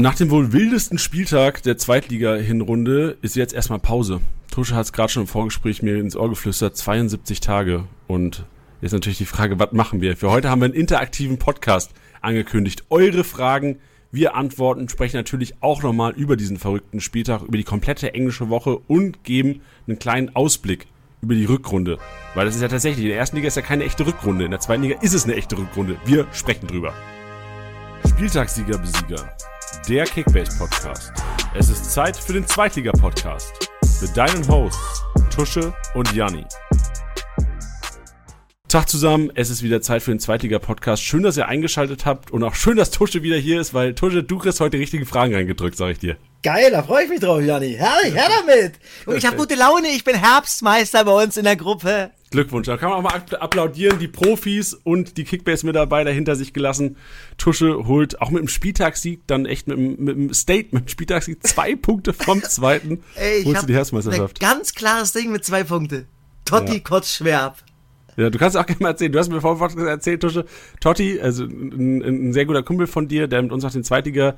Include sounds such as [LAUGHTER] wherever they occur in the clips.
Nach dem wohl wildesten Spieltag der Zweitliga-Hinrunde ist jetzt erstmal Pause. Tusche hat es gerade schon im Vorgespräch mir ins Ohr geflüstert, 72 Tage. Und jetzt natürlich die Frage, was machen wir? Für heute haben wir einen interaktiven Podcast angekündigt. Eure Fragen, wir antworten, sprechen natürlich auch nochmal über diesen verrückten Spieltag, über die komplette englische Woche und geben einen kleinen Ausblick über die Rückrunde. Weil das ist ja tatsächlich, in der ersten Liga ist ja keine echte Rückrunde, in der zweiten Liga ist es eine echte Rückrunde. Wir sprechen drüber. Spieltagssieger, Besieger der Kickbase Podcast. Es ist Zeit für den Zweitliga Podcast mit deinen Hosts Tusche und Janni. Tag zusammen, es ist wieder Zeit für den Zweitliga-Podcast. Schön, dass ihr eingeschaltet habt und auch schön, dass Tusche wieder hier ist, weil Tusche, du kriegst heute die richtigen Fragen reingedrückt, sag ich dir. Geil, da freue ich mich drauf, Janni. Herrlich, her damit. Und ich habe gute Laune, ich bin Herbstmeister bei uns in der Gruppe. Glückwunsch. Da kann man auch mal applaudieren. Die Profis und die Kickbase-Mitarbeiter hinter sich gelassen. Tusche holt auch mit dem Spieltagssieg dann echt mit, dem, mit dem State, mit dem Spieltagssieg zwei [LAUGHS] Punkte vom zweiten. Ey, ich holst du die Herbstmeisterschaft. Ganz klares Ding mit zwei Punkte. Totti ja. kotzt schwer ab. Ja, du kannst auch gerne mal erzählen. Du hast mir vorhin erzählt, Tusche. Totti, also ein, ein, sehr guter Kumpel von dir, der mit uns auch den Zweitliga äh,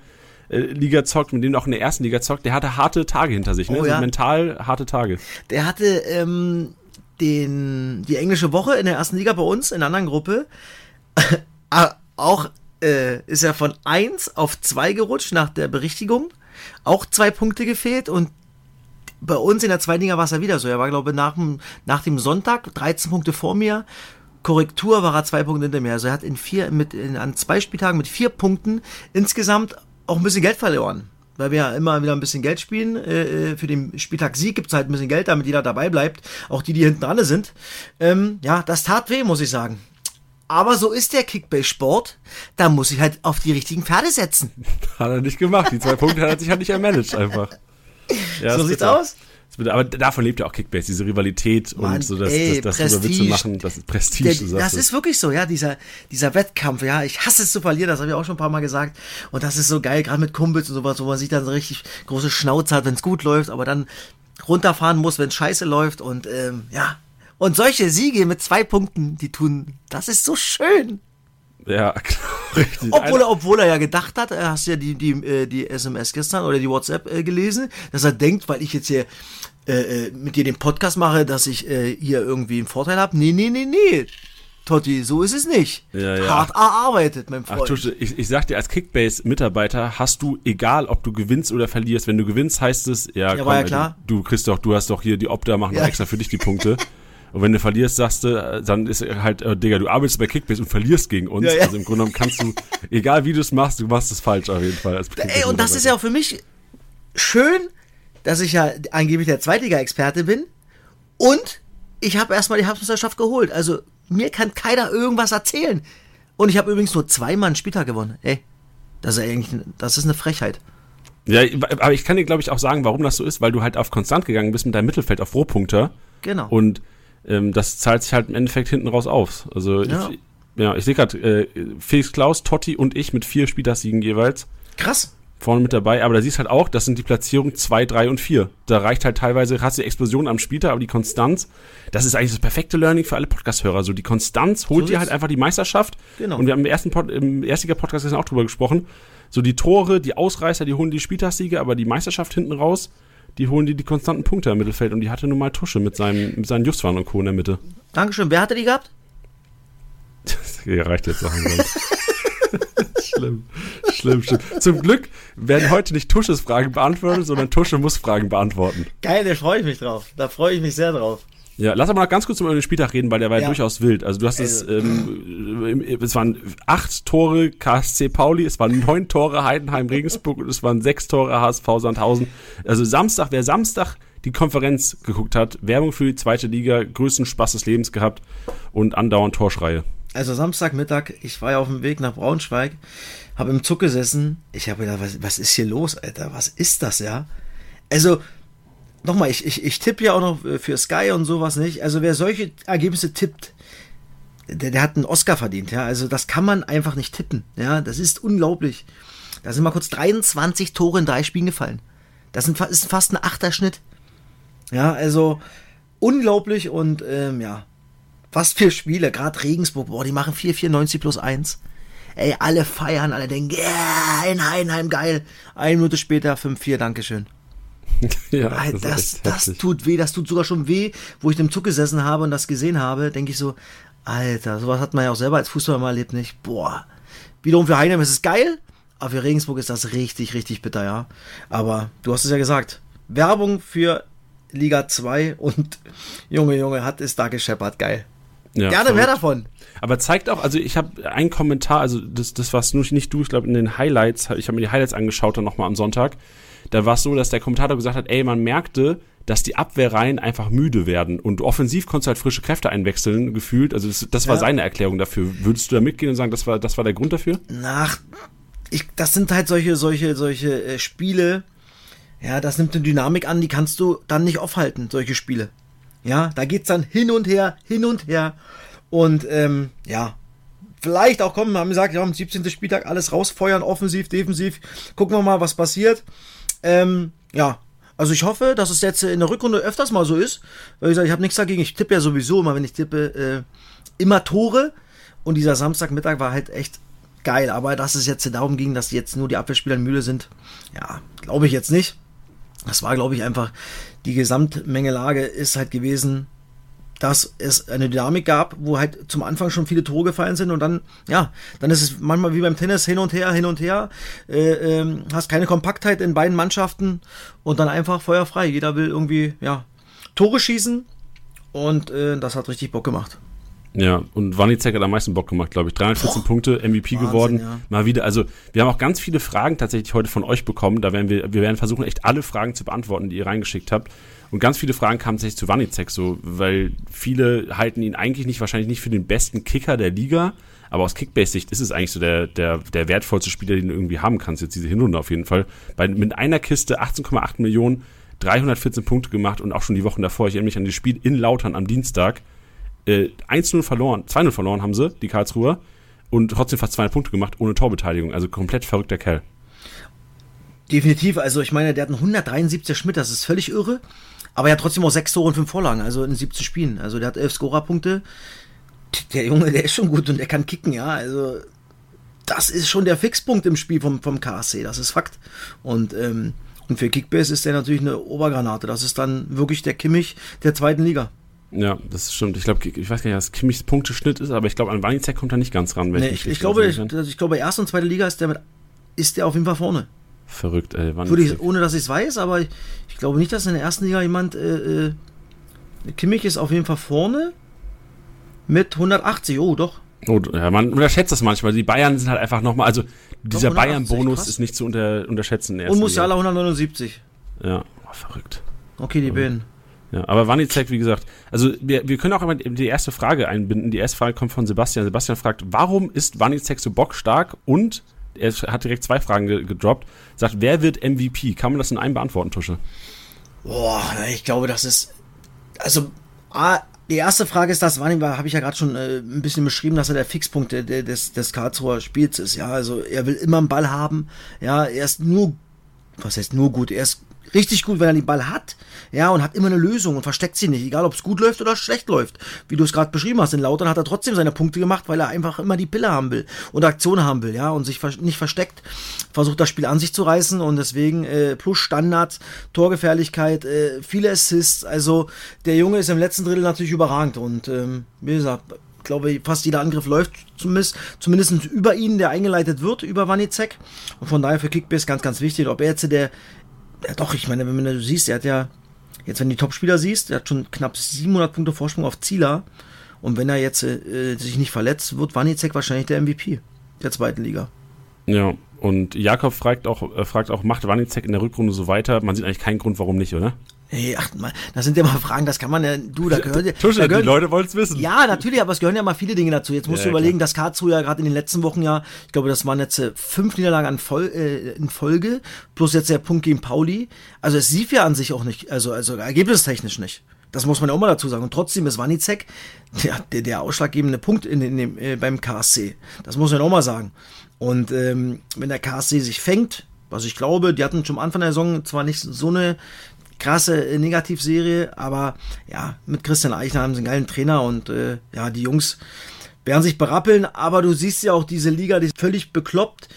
Liga zockt, mit dem auch in der ersten Liga zockt, der hatte harte Tage hinter sich, ne? Oh, ja. also mental harte Tage. Der hatte ähm, den, die englische Woche in der ersten Liga bei uns, in einer anderen Gruppe. [LAUGHS] Ah, auch äh, ist er von 1 auf 2 gerutscht nach der Berichtigung. Auch zwei Punkte gefehlt und bei uns in der zweiten Liga war es ja wieder so. Er war, glaube ich, nach dem, nach dem Sonntag 13 Punkte vor mir. Korrektur war er zwei Punkte hinter mir. Also er hat in vier, mit, in, an zwei Spieltagen mit vier Punkten insgesamt auch ein bisschen Geld verloren. Weil wir ja immer wieder ein bisschen Geld spielen. Äh, äh für den Spieltag Sieg gibt es halt ein bisschen Geld, damit jeder dabei bleibt. Auch die, die hinten alle sind. Ähm, ja, das tat weh, muss ich sagen. Aber so ist der Kickbase-Sport. Da muss ich halt auf die richtigen Pferde setzen. [LAUGHS] Hat er nicht gemacht. Die zwei Punkte hat er sich halt nicht ermanagt einfach. [LAUGHS] Ja, so sieht's aus. Aber davon lebt ja auch Kickbase, diese Rivalität Mann, und so, dass, ey, das, das Witze machen, das ist Prestige. Der, das ist wirklich so, ja, dieser, dieser Wettkampf, ja. Ich hasse es zu verlieren, das habe ich auch schon ein paar Mal gesagt. Und das ist so geil, gerade mit Kumpels und sowas, wo man sich dann so richtig große Schnauze hat, wenn es gut läuft, aber dann runterfahren muss, wenn es scheiße läuft. Und ähm, ja. Und solche Siege mit zwei Punkten, die tun, das ist so schön. Ja, [LAUGHS] richtig. Obwohl er, obwohl er ja gedacht hat, er hast ja die, die, äh, die SMS gestern oder die WhatsApp äh, gelesen, dass er denkt, weil ich jetzt hier äh, äh, mit dir den Podcast mache, dass ich äh, hier irgendwie einen Vorteil habe. Nee, nee, nee, nee. Totti, so ist es nicht. Ja, ja. Hart erarbeitet, mein Freund. Ach, Tusche, ich, ich sag dir, als Kickbase-Mitarbeiter hast du, egal ob du gewinnst oder verlierst, wenn du gewinnst, heißt es, ja, ja komm, ja klar. Du, du kriegst doch, du hast doch hier die Opta, machen ja. extra für dich die Punkte. Und wenn du verlierst, sagst du, dann ist halt, äh, Digga, du arbeitest bei Kickbase und verlierst gegen uns. Ja, ja. Also im Grunde genommen kannst du, egal wie du es machst, du machst es falsch auf jeden Fall. Als Ey, und das ist ja auch für mich schön, dass ich ja angeblich der Zweitliga-Experte bin und ich habe erstmal die Herbstmeisterschaft geholt. Also mir kann keiner irgendwas erzählen. Und ich habe übrigens nur zweimal einen Spieltag gewonnen. Ey, das ist eigentlich, das ist eine Frechheit. Ja, aber ich kann dir, glaube ich, auch sagen, warum das so ist, weil du halt auf konstant gegangen bist mit deinem Mittelfeld auf Rohpunkter. Genau. Und ähm, das zahlt sich halt im Endeffekt hinten raus auf. Also ja, ich, ja, ich sehe gerade, äh, Felix Klaus, Totti und ich mit vier Spieltagssiegen jeweils. Krass. Vorne mit dabei, aber da siehst halt auch, das sind die Platzierungen 2, 3 und 4. Da reicht halt teilweise, hast du die Explosion am Spieltag, aber die Konstanz, das ist eigentlich das perfekte Learning für alle Podcast-Hörer. So, die Konstanz holt so dir halt einfach die Meisterschaft. Genau. Und wir haben im ersten Pod, im ersten Podcast auch drüber gesprochen. So, die Tore, die Ausreißer, die holen die Spieltagssiege, aber die Meisterschaft hinten raus, die holen die die konstanten Punkte im Mittelfeld und die hatte nun mal Tusche mit, seinem, mit seinen Justwan und Co. in der Mitte. Dankeschön. Wer hatte die gehabt? [LAUGHS] Das reicht jetzt auch. [LAUGHS] [LAUGHS] schlimm, schlimm, schlimm. Zum Glück werden heute nicht Tusches Fragen beantwortet, sondern Tusche muss Fragen beantworten. Geil, da freue ich mich drauf. Da freue ich mich sehr drauf. Ja, lass aber mal ganz kurz über den Spieltag reden, weil der war ja. durchaus wild. Also du hast es, also, ähm, es waren acht Tore KSC Pauli, es waren neun Tore Heidenheim Regensburg und es waren sechs Tore HSV Sandhausen. Also Samstag, wer Samstag die Konferenz geguckt hat, Werbung für die zweite Liga, größten Spaß des Lebens gehabt und andauernd Torschreie. Also Samstagmittag, ich war ja auf dem Weg nach Braunschweig, habe im Zug gesessen. Ich habe gedacht, was, was ist hier los, Alter? Was ist das, ja? Also nochmal, ich, ich, ich tippe ja auch noch für Sky und sowas nicht. Also wer solche Ergebnisse tippt, der, der hat einen Oscar verdient, ja. Also das kann man einfach nicht tippen, ja. Das ist unglaublich. Da sind mal kurz 23 Tore in drei Spielen gefallen. Das ist fast ein Achterschnitt. Ja, also unglaublich und ähm, ja, was für Spiele, gerade Regensburg, boah, die machen 4,94 plus 1. ey, alle feiern, alle denken, ja, yeah, in Heidenheim, geil. Eine Minute später 5-4, Dankeschön. [LAUGHS] ja, das, das, das tut weh, das tut sogar schon weh, wo ich im Zug gesessen habe und das gesehen habe, denke ich so, Alter, sowas hat man ja auch selber als Fußballer mal erlebt, nicht? Boah. Wiederum für Heidenheim ist es geil, aber für Regensburg ist das richtig, richtig bitter, ja. Aber du hast es ja gesagt. Werbung für Liga 2 und [LAUGHS] Junge, Junge, hat es da gescheppert, geil. Ja, Gerne mehr davon. Aber zeigt auch, also ich habe einen Kommentar, also das, das warst nur nicht du, ich glaube in den Highlights, ich habe mir die Highlights angeschaut dann nochmal am Sonntag. Da war es so, dass der Kommentator gesagt hat, ey, man merkte, dass die Abwehrreihen einfach müde werden und offensiv konntest du halt frische Kräfte einwechseln, gefühlt. Also das, das war ja. seine Erklärung dafür. Würdest du da mitgehen und sagen, das war, das war der Grund dafür? Nach, ich, das sind halt solche, solche, solche äh, Spiele, ja, das nimmt eine Dynamik an, die kannst du dann nicht aufhalten, solche Spiele. Ja, da geht's dann hin und her, hin und her. Und ähm, ja, vielleicht auch kommen, haben gesagt, ja, am 17. Spieltag alles rausfeuern, offensiv, defensiv. Gucken wir mal, was passiert. Ähm, ja, also ich hoffe, dass es jetzt in der Rückrunde öfters mal so ist. Weil ich sage, ich habe nichts dagegen. Ich tippe ja sowieso immer, wenn ich tippe, äh, immer Tore. Und dieser Samstagmittag war halt echt geil. Aber dass es jetzt darum ging, dass jetzt nur die Abwehrspieler in Mühle sind, ja, glaube ich jetzt nicht. Das war, glaube ich, einfach die Gesamtmengelage ist halt gewesen, dass es eine Dynamik gab, wo halt zum Anfang schon viele Tore gefallen sind und dann, ja, dann ist es manchmal wie beim Tennis hin und her, hin und her, äh, äh, hast keine Kompaktheit in beiden Mannschaften und dann einfach feuerfrei. Jeder will irgendwie, ja, Tore schießen und äh, das hat richtig Bock gemacht. Ja, und Wanizek hat am meisten Bock gemacht, glaube ich. 314 Boah, Punkte, MVP Wahnsinn, geworden. Ja. Mal wieder, also wir haben auch ganz viele Fragen tatsächlich heute von euch bekommen. Da werden wir, wir werden versuchen, echt alle Fragen zu beantworten, die ihr reingeschickt habt. Und ganz viele Fragen kamen tatsächlich zu Wanizek, so, weil viele halten ihn eigentlich nicht, wahrscheinlich nicht für den besten Kicker der Liga. Aber aus Kickbase-Sicht ist es eigentlich so der, der, der wertvollste Spieler, den du irgendwie haben kannst, jetzt diese Hinrunde auf jeden Fall. Bei, mit einer Kiste 18,8 Millionen, 314 Punkte gemacht und auch schon die Wochen davor. Ich erinnere mich an das Spiel in Lautern am Dienstag äh, 1-0 verloren, 2-0 verloren haben sie, die Karlsruher, und trotzdem fast 200 Punkte gemacht, ohne Torbeteiligung. Also komplett verrückter Kerl. Definitiv, also ich meine, der hat einen 173er Schmidt, das ist völlig irre. Aber er hat trotzdem auch 6 Tore und 5 Vorlagen, also in 17 Spielen. Also der hat 11 Scorerpunkte. Der Junge, der ist schon gut und der kann kicken, ja. Also das ist schon der Fixpunkt im Spiel vom, vom KSC, das ist Fakt. Und, ähm, und für Kickbase ist der natürlich eine Obergranate. Das ist dann wirklich der Kimmich der zweiten Liga. Ja, das stimmt. Ich glaube, ich weiß gar nicht, was Kimmichs Punkteschnitt ist, aber ich glaube, an Wanizek kommt er nicht ganz ran. Nee, ich, ich, glaube, ich, ich glaube, erste und zweite Liga ist der mit, ist der auf jeden Fall vorne. Verrückt, ey. Würde ich, ohne dass ich es weiß, aber ich, ich, glaube nicht, dass in der ersten Liga jemand. Äh, äh, Kimmich ist auf jeden Fall vorne mit 180. Oh, doch. Oh, ja, man unterschätzt das manchmal. Die Bayern sind halt einfach nochmal. Also, dieser Bayern-Bonus ist nicht zu unter, unterschätzen. Und Musiala 179. Ja, oh, verrückt. Okay, die beiden. Ja, aber Wanizek, wie gesagt, also wir, wir können auch immer die erste Frage einbinden. Die erste Frage kommt von Sebastian. Sebastian fragt, warum ist Wanizek so bockstark? Und er hat direkt zwei Fragen gedroppt. Sagt, wer wird MVP? Kann man das in einem beantworten, Tusche? Boah, ich glaube, das ist. Also, A, die erste Frage ist das, Wanning habe ich ja gerade schon äh, ein bisschen beschrieben, dass er der Fixpunkt der, des, des Karlsruher Spiels ist. Ja, also er will immer einen Ball haben. Ja, er ist nur, was heißt nur gut, er ist richtig gut, wenn er den Ball hat, ja, und hat immer eine Lösung und versteckt sie nicht, egal ob es gut läuft oder schlecht läuft. Wie du es gerade beschrieben hast, in Lautern hat er trotzdem seine Punkte gemacht, weil er einfach immer die Pille haben will und Aktion haben will, ja, und sich nicht versteckt, versucht das Spiel an sich zu reißen und deswegen äh, plus Standards, Torgefährlichkeit, äh, viele Assists, also der Junge ist im letzten Drittel natürlich überragend und ähm, wie gesagt, ich glaube, fast jeder Angriff läuft zumindest, zumindest über ihn, der eingeleitet wird, über Wanizek. Und von daher für Kickbase ganz, ganz wichtig. Ob er jetzt der ja doch, ich meine, wenn du siehst, er hat ja, jetzt wenn du die Topspieler siehst, er hat schon knapp 700 Punkte Vorsprung auf Zieler. Und wenn er jetzt äh, sich nicht verletzt, wird Wanizek wahrscheinlich der MVP der zweiten Liga. Ja, und Jakob fragt auch, äh, fragt auch, macht Wanizek in der Rückrunde so weiter? Man sieht eigentlich keinen Grund, warum nicht, oder? Hey, ach, das sind ja mal Fragen, das kann man ja, du, da gehört ja. Tusche, gehört, die Leute wollen es wissen. Ja, natürlich, aber es gehören ja mal viele Dinge dazu. Jetzt musst ja, du überlegen, klar. dass Karlsruhe ja gerade in den letzten Wochen ja, ich glaube, das waren jetzt äh, fünf Niederlagen an Vol äh, in Folge, plus jetzt der Punkt gegen Pauli. Also es lief ja an sich auch nicht, also, also ergebnistechnisch nicht. Das muss man ja auch mal dazu sagen. Und trotzdem ist Wanizek der, der, der ausschlaggebende Punkt in, in dem, äh, beim KSC. Das muss man auch mal sagen. Und ähm, wenn der KSC sich fängt, was ich glaube, die hatten schon am Anfang der Saison zwar nicht so eine krasse Negativserie, aber ja, mit Christian Eichner haben sie einen geilen Trainer und äh, ja, die Jungs werden sich berappeln, aber du siehst ja auch diese Liga, die ist völlig bekloppt.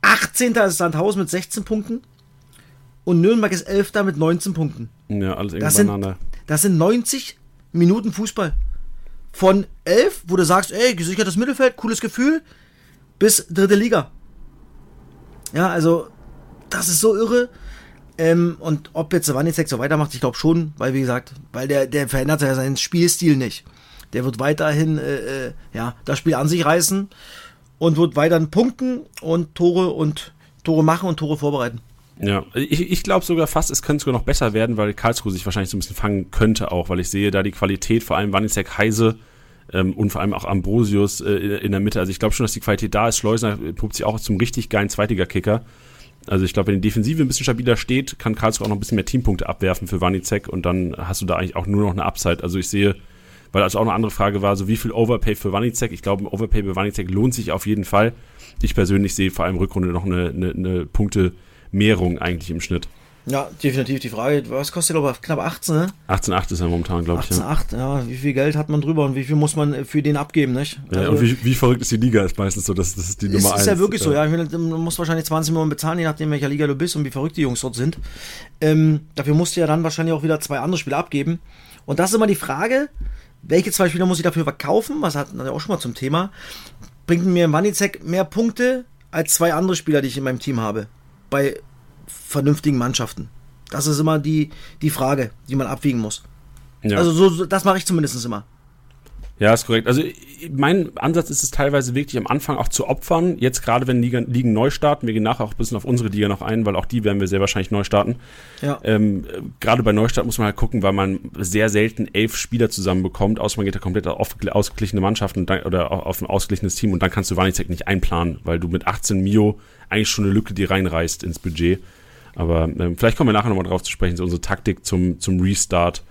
18. ist Sandhausen mit 16 Punkten und Nürnberg ist 11. mit 19 Punkten. Ja, alles das sind, das sind 90 Minuten Fußball. Von 11, wo du sagst, ey, gesichertes Mittelfeld, cooles Gefühl, bis dritte Liga. Ja, also, das ist so irre. Ähm, und ob jetzt Wanizek so weitermacht, ich glaube schon, weil wie gesagt, weil der, der verändert ja seinen Spielstil nicht. Der wird weiterhin äh, äh, ja, das Spiel an sich reißen und wird weiterhin punkten und Tore und Tore machen und Tore vorbereiten. Ja, ich, ich glaube sogar fast, es könnte sogar noch besser werden, weil Karlsruhe sich wahrscheinlich so ein bisschen fangen könnte auch, weil ich sehe da die Qualität, vor allem Wanizek Heise ähm, und vor allem auch Ambrosius äh, in der Mitte. Also ich glaube schon, dass die Qualität da ist. Schleusner puppt sich auch zum richtig geilen Zweitiger-Kicker. Also ich glaube, wenn die Defensive ein bisschen stabiler steht, kann Karlsruhe auch noch ein bisschen mehr Teampunkte abwerfen für Wanizek und dann hast du da eigentlich auch nur noch eine Upside. Also ich sehe, weil also auch eine andere Frage war, so wie viel Overpay für Wanizek? Ich glaube, ein Overpay für Wanizek lohnt sich auf jeden Fall. Ich persönlich sehe vor allem Rückrunde noch eine, eine, eine Punkte-Mehrung eigentlich im Schnitt. Ja, definitiv die Frage, was kostet aber knapp 18, ne? 18,8 ist er momentan, glaube ich. 18,8, ja. ja. Wie viel Geld hat man drüber und wie viel muss man für den abgeben, nicht? Ja, also, und wie, wie verrückt ist die Liga, ist meistens so, das, das ist die Nummer 1. Ist ja wirklich so, ja. Ich meine, man muss wahrscheinlich 20 Millionen bezahlen, je nachdem, welcher Liga du bist und wie verrückt die Jungs dort sind. Ähm, dafür musst du ja dann wahrscheinlich auch wieder zwei andere Spiele abgeben. Und das ist immer die Frage, welche zwei Spieler muss ich dafür verkaufen? Was hatten wir auch schon mal zum Thema. Bringt mir Wanizek mehr Punkte als zwei andere Spieler, die ich in meinem Team habe? Bei vernünftigen Mannschaften. Das ist immer die, die Frage, die man abwiegen muss. Ja. Also so, so das mache ich zumindest immer. Ja, ist korrekt. Also mein Ansatz ist es teilweise wirklich am Anfang auch zu opfern. Jetzt gerade wenn Ligen, Ligen neu starten, wir gehen nachher auch ein bisschen auf unsere Liga noch ein, weil auch die werden wir sehr wahrscheinlich neu starten. Ja. Ähm, gerade bei Neustart muss man halt gucken, weil man sehr selten elf Spieler zusammenbekommt, außer man geht da komplett auf ausgeglichene Mannschaften dann, oder auf ein ausgeglichenes Team und dann kannst du Wanizek nicht einplanen, weil du mit 18 Mio eigentlich schon eine Lücke die reinreißt ins Budget. Aber ähm, vielleicht kommen wir nachher nochmal drauf zu sprechen, so unsere Taktik zum, zum Restart.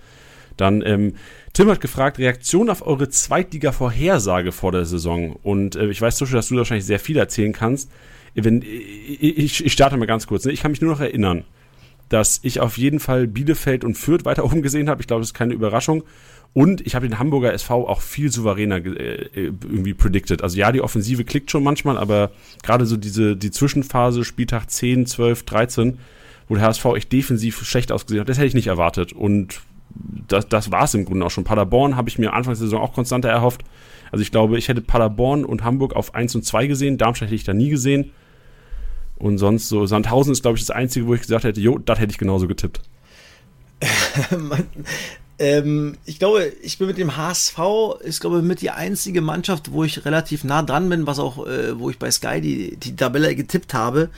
Dann, ähm, Tim hat gefragt, Reaktion auf eure Zweitliga-Vorhersage vor der Saison. Und äh, ich weiß Beispiel, dass du wahrscheinlich sehr viel erzählen kannst. Wenn, ich, ich starte mal ganz kurz. Ne? Ich kann mich nur noch erinnern, dass ich auf jeden Fall Bielefeld und Fürth weiter oben gesehen habe. Ich glaube, das ist keine Überraschung. Und ich habe den Hamburger SV auch viel souveräner äh, irgendwie predicted. Also ja, die Offensive klickt schon manchmal, aber gerade so diese die Zwischenphase, Spieltag 10, 12, 13, wo der HSV echt defensiv schlecht ausgesehen hat, das hätte ich nicht erwartet. Und das, das war es im Grunde auch schon. Paderborn habe ich mir Anfang der Saison auch konstanter erhofft. Also ich glaube, ich hätte Paderborn und Hamburg auf 1 und 2 gesehen. Darmstadt hätte ich da nie gesehen. Und sonst so, Sandhausen ist, glaube ich, das Einzige, wo ich gesagt hätte, jo, das hätte ich genauso getippt. [LAUGHS] ähm, ich glaube, ich bin mit dem HSV, ist glaube mit die einzige Mannschaft, wo ich relativ nah dran bin, was auch, äh, wo ich bei Sky die, die Tabelle getippt habe.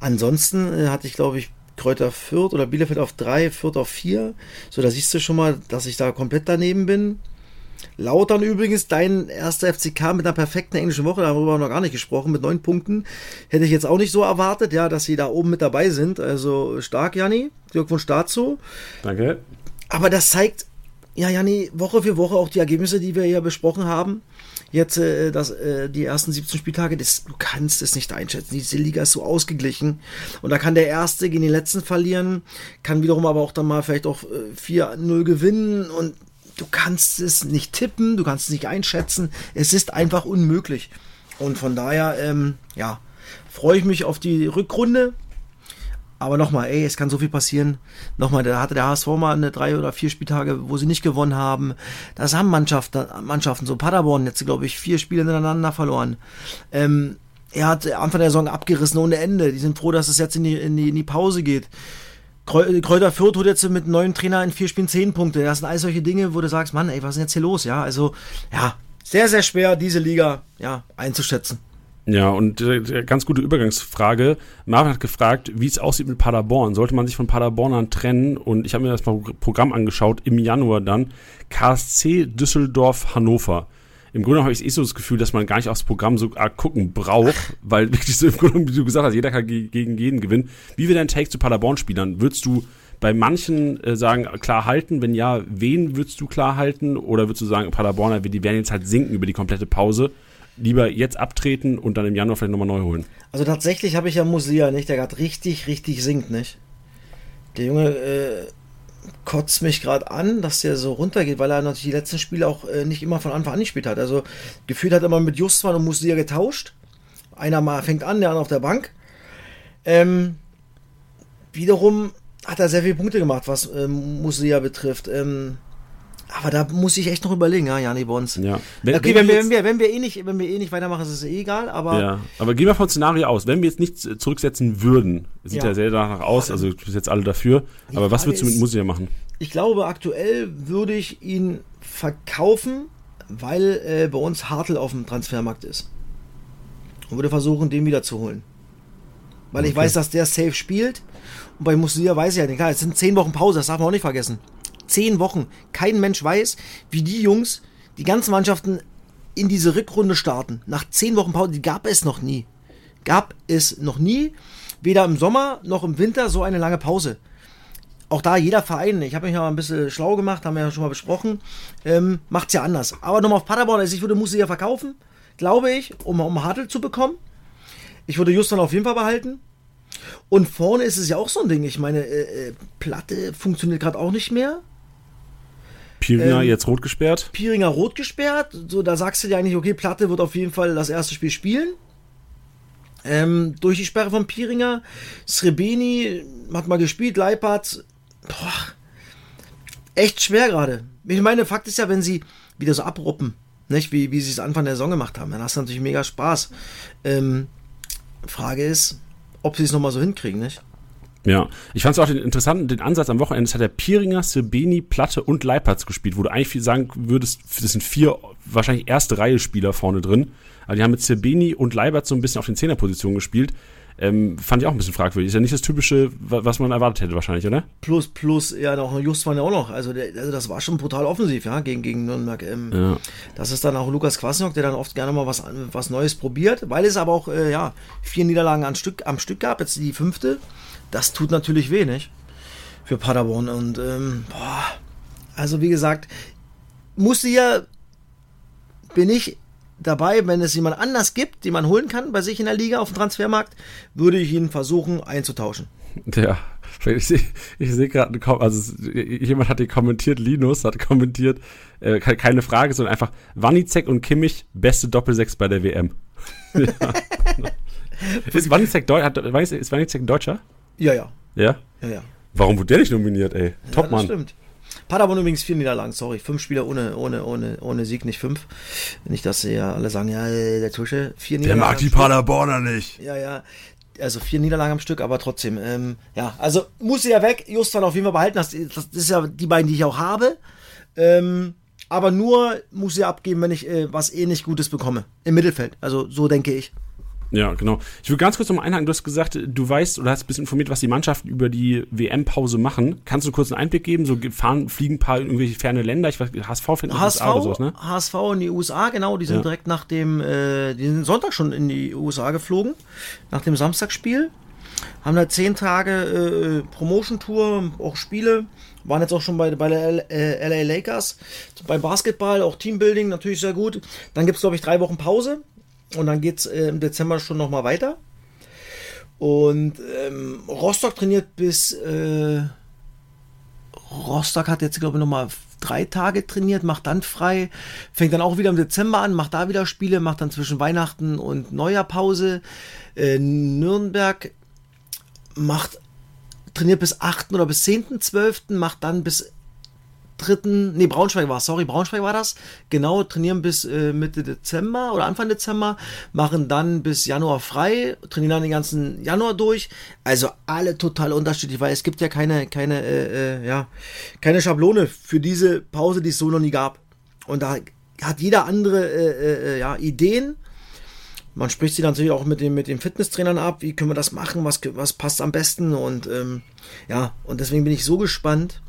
Ansonsten äh, hatte ich, glaube ich, Kräuter Fürth oder Bielefeld auf 3, Fürth auf 4. So, da siehst du schon mal, dass ich da komplett daneben bin. Lautern übrigens, dein erster FCK mit einer perfekten englischen Woche, darüber haben wir noch gar nicht gesprochen, mit neun Punkten. Hätte ich jetzt auch nicht so erwartet, ja, dass sie da oben mit dabei sind. Also stark, Janni. Glückwunsch dazu. Danke. Aber das zeigt, ja, Janni, Woche für Woche auch die Ergebnisse, die wir hier besprochen haben jetzt äh, das, äh, die ersten 17 Spieltage, das, du kannst es nicht einschätzen. Diese Liga ist so ausgeglichen. Und da kann der Erste gegen den Letzten verlieren, kann wiederum aber auch dann mal vielleicht auch äh, 4-0 gewinnen und du kannst es nicht tippen, du kannst es nicht einschätzen. Es ist einfach unmöglich. Und von daher, ähm, ja, freue ich mich auf die Rückrunde. Aber nochmal, ey, es kann so viel passieren. Nochmal, da hatte der HSV mal eine drei oder vier Spieltage, wo sie nicht gewonnen haben. Das haben Mannschaften, Mannschaften so Paderborn jetzt, glaube ich, vier Spiele hintereinander verloren. Ähm, er hat Anfang der Saison abgerissen ohne Ende. Die sind froh, dass es jetzt in die, in die, in die Pause geht. Kräuter Fürth holt jetzt mit einem neuen Trainer in vier Spielen zehn Punkte. Das sind all solche Dinge, wo du sagst, Mann, ey, was ist denn jetzt hier los? Ja, also, ja, sehr, sehr schwer, diese Liga, ja, einzuschätzen. Ja, und äh, ganz gute Übergangsfrage. Marvin hat gefragt, wie es aussieht mit Paderborn. Sollte man sich von Paderbornern trennen? Und ich habe mir das Programm angeschaut, im Januar dann. KSC Düsseldorf Hannover. Im Grunde habe ich eh so das Gefühl, dass man gar nicht aufs Programm so arg gucken braucht, weil [LAUGHS] wirklich so im Grunde, wie du gesagt hast, jeder kann gegen jeden gewinnen. Wie wird dein Take zu Paderborn-Spielern? Würdest du bei manchen äh, sagen, klar halten? Wenn ja, wen würdest du klar halten? Oder würdest du sagen, Paderborner, die werden jetzt halt sinken über die komplette Pause? Lieber jetzt abtreten und dann im Januar vielleicht nochmal neu holen. Also tatsächlich habe ich ja Musia, nicht? Der gerade richtig, richtig singt, nicht? Der Junge, äh, kotzt mich gerade an, dass der so runtergeht, weil er natürlich die letzten Spiele auch äh, nicht immer von Anfang an gespielt hat. Also gefühlt hat er mal mit Justwan und Musia getauscht. Einer mal fängt an, der andere auf der Bank. Ähm, wiederum hat er sehr viele Punkte gemacht, was ähm, Musia betrifft. Ähm, aber da muss ich echt noch überlegen, ja, Jani Bons. Ja. Wenn, okay, wenn, wir, wenn, wir, wenn, wir eh nicht, wenn wir eh nicht weitermachen, ist es eh egal, aber. Ja, aber gehen wir vom Szenario aus. Wenn wir jetzt nichts zurücksetzen würden, sieht ja, ja sehr danach aus, also du bist jetzt alle dafür, aber was würdest du mit Musia machen? Ich glaube, aktuell würde ich ihn verkaufen, weil äh, bei uns Hartl auf dem Transfermarkt ist. Und würde versuchen, den wieder zu holen. Weil okay. ich weiß, dass der safe spielt. Und bei Musia weiß ich ja nicht. Klar, es sind zehn Wochen Pause, das darf man auch nicht vergessen zehn Wochen. Kein Mensch weiß, wie die Jungs, die ganzen Mannschaften in diese Rückrunde starten. Nach zehn Wochen Pause, die gab es noch nie. Gab es noch nie, weder im Sommer noch im Winter so eine lange Pause. Auch da jeder Verein, ich habe mich ja ein bisschen schlau gemacht, haben wir ja schon mal besprochen, ähm, macht es ja anders. Aber nochmal auf Paderborn, also ich würde Musse ja verkaufen, glaube ich, um, um Hartl zu bekommen. Ich würde Justin auf jeden Fall behalten. Und vorne ist es ja auch so ein Ding. Ich meine, äh, äh Platte funktioniert gerade auch nicht mehr. Piringer ähm, jetzt rot gesperrt? Piringer rot gesperrt. So, da sagst du dir eigentlich, okay, Platte wird auf jeden Fall das erste Spiel spielen. Ähm, durch die Sperre von Piringer. Srebeni hat mal gespielt, Leipart. Boah, echt schwer gerade. Ich meine, Fakt ist ja, wenn sie wieder so abruppen, nicht? Wie, wie sie es Anfang der Saison gemacht haben, dann hast du natürlich mega Spaß. Ähm, Frage ist, ob sie es nochmal so hinkriegen, nicht? Ja, ich fand es auch den interessanten den Ansatz am Wochenende. Es hat der Piringer, Sirbeni, Platte und Leipertz gespielt, wo du eigentlich sagen würdest, das sind vier wahrscheinlich erste Reihe Spieler vorne drin. Aber die haben mit Sirbeni und Leipertz so ein bisschen auf den Zehnerpositionen gespielt. Ähm, fand ich auch ein bisschen fragwürdig. Ist ja nicht das typische, was man erwartet hätte wahrscheinlich, oder? Plus, plus, ja, noch Just waren ja auch noch. Also, der, also das war schon brutal offensiv, ja, gegen, gegen Nürnberg. Ähm, ja. Das ist dann auch Lukas Kwasniok, der dann oft gerne mal was, was Neues probiert, weil es aber auch, äh, ja, vier Niederlagen am Stück, am Stück gab, jetzt die fünfte das tut natürlich wenig für Paderborn. Und ähm, boah, also wie gesagt, musste ja, bin ich dabei, wenn es jemand anders gibt, den man holen kann bei sich in der Liga auf dem Transfermarkt, würde ich ihn versuchen einzutauschen. Ja, ich sehe ich seh gerade, also jemand hat hier kommentiert, Linus hat kommentiert, äh, keine Frage, sondern einfach Wanizek und Kimmich, beste Doppelsechs bei der WM. [LAUGHS] ja. [LAUGHS] ist Wanizek Deutscher? Ja, ja. Ja? Ja, ja. Warum wurde der nicht nominiert, ey? Top, ja, Mann. stimmt. Paderborn übrigens vier Niederlagen, sorry. Fünf Spieler ohne, ohne, ohne, ohne Sieg, nicht fünf. Nicht, dass sie ja alle sagen, ja, der Tusche, vier Niederlagen. Der mag die Paderborner nicht. Ja, ja. Also vier Niederlagen am Stück, aber trotzdem. Ähm, ja, also muss sie ja weg. Justan auf jeden Fall behalten. Das, das, ist ja die beiden, die ich auch habe. Ähm, aber nur muss sie abgeben, wenn ich äh, was ähnlich Gutes bekomme. Im Mittelfeld. Also so denke ich. Ja, genau. Ich will ganz kurz noch mal einhaken. Du hast gesagt, du weißt oder hast ein bisschen informiert, was die Mannschaften über die WM-Pause machen. Kannst du kurz einen Einblick geben? So fahren, fliegen ein paar irgendwelche ferne Länder. Ich weiß, HSV findet HSV, USA oder sowas, ne? HSV in die USA, genau. Die sind ja. direkt nach dem, äh, die sind Sonntag schon in die USA geflogen. Nach dem Samstagsspiel. Haben da zehn Tage äh, Promotion-Tour, auch Spiele. Waren jetzt auch schon bei, bei der L äh, LA Lakers. Beim Basketball, auch Teambuilding natürlich sehr gut. Dann gibt es, glaube ich, drei Wochen Pause. Und dann geht es äh, im Dezember schon nochmal weiter. Und ähm, Rostock trainiert bis. Äh, Rostock hat jetzt, glaube ich, nochmal drei Tage trainiert, macht dann frei, fängt dann auch wieder im Dezember an, macht da wieder Spiele, macht dann zwischen Weihnachten und Neujahr Pause. Äh, Nürnberg macht trainiert bis 8. oder bis 10.12., macht dann bis dritten, nee, Braunschweig war sorry, Braunschweig war das. Genau, trainieren bis äh, Mitte Dezember oder Anfang Dezember, machen dann bis Januar frei, trainieren dann den ganzen Januar durch. Also alle total unterschiedlich, weil es gibt ja keine, keine, äh, äh, ja, keine Schablone für diese Pause, die es so noch nie gab. Und da hat jeder andere äh, äh, äh ja, Ideen. Man spricht sie natürlich auch mit, dem, mit den Fitnesstrainern ab, wie können wir das machen, was, was passt am besten und ähm, ja, und deswegen bin ich so gespannt,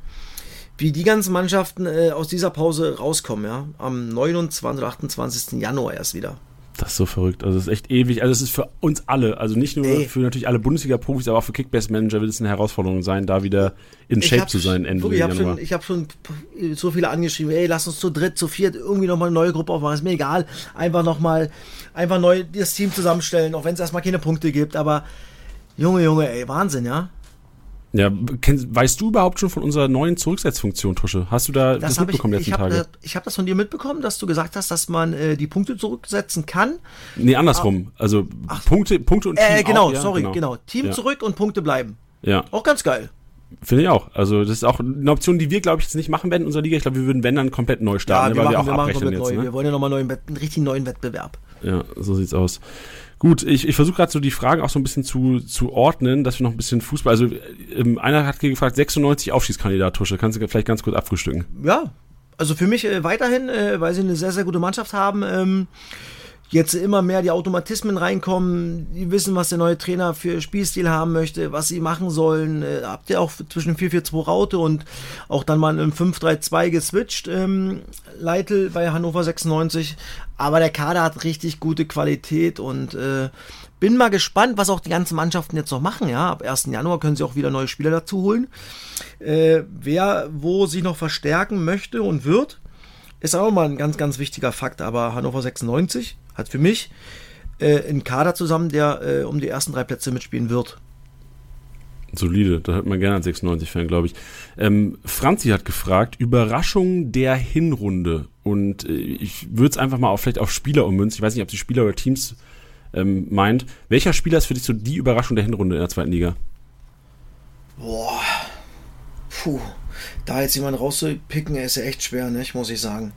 wie die ganzen Mannschaften äh, aus dieser Pause rauskommen, ja. Am 29. oder 28. Januar erst wieder. Das ist so verrückt. Also es ist echt ewig. Also es ist für uns alle, also nicht nur Ey. für natürlich alle Bundesliga-Profis, aber auch für Kickbase-Manager wird es eine Herausforderung sein, da wieder in Shape zu sein Ende ich habe schon, hab schon so viele angeschrieben, ey, lass uns zu dritt, zu viert irgendwie nochmal eine neue Gruppe aufmachen. Ist mir egal. Einfach nochmal, einfach neu das Team zusammenstellen, auch wenn es erstmal keine Punkte gibt. Aber Junge, Junge, ey, Wahnsinn, ja. Ja, kenn, weißt du überhaupt schon von unserer neuen Zurücksetzfunktion, Tusche? Hast du da das, das mitbekommen ich, letzten ich hab, Tage? Ich habe das von dir mitbekommen, dass du gesagt hast, dass man äh, die Punkte zurücksetzen kann. Nee, andersrum. Also Punkte, Punkte und Team Äh, genau, auch, ja, sorry, genau. Team Ja. zurück und Punkte bleiben. Ja, Auch ganz geil. finde ich auch. Also das ist auch eine Option, die wir, glaube ich, jetzt nicht machen werden in unserer Liga. Ich glaube, wir würden, wenn, dann komplett neu starten, ne, weil wir auch abrechnen komplett jetzt. neu. Ne? Wir wollen ja nochmal einen, einen richtig neuen Wettbewerb. Ja, so sieht's aus. Gut, ich, ich versuche gerade so die Fragen auch so ein bisschen zu, zu ordnen, dass wir noch ein bisschen Fußball. Also ähm, einer hat gefragt, 96 Aufschießkandidat, Tusche. Kannst du vielleicht ganz kurz abfrühstücken? Ja, also für mich äh, weiterhin, äh, weil sie eine sehr, sehr gute Mannschaft haben. Ähm, jetzt immer mehr die Automatismen reinkommen, die wissen, was der neue Trainer für Spielstil haben möchte, was sie machen sollen. Äh, habt ihr auch zwischen 4-4-2 Raute und auch dann mal im 5-3-2 geswitcht, ähm, Leitl bei Hannover 96. Aber der Kader hat richtig gute Qualität und äh, bin mal gespannt, was auch die ganzen Mannschaften jetzt noch machen. Ja, ab 1. Januar können sie auch wieder neue Spieler dazu holen. Äh, wer wo sich noch verstärken möchte und wird, ist auch mal ein ganz, ganz wichtiger Fakt. Aber Hannover 96 hat für mich äh, einen Kader zusammen, der äh, um die ersten drei Plätze mitspielen wird. Solide, da hört man gerne als 96-Fan, glaube ich. Ähm, Franzi hat gefragt, Überraschung der Hinrunde. Und äh, ich würde es einfach mal auf, vielleicht auf Spieler ummünzen. Ich weiß nicht, ob sie Spieler oder Teams ähm, meint. Welcher Spieler ist für dich so die Überraschung der Hinrunde in der zweiten Liga? Boah. Puh. Da jetzt jemanden rauszupicken, ist ja echt schwer, nicht, muss ich sagen.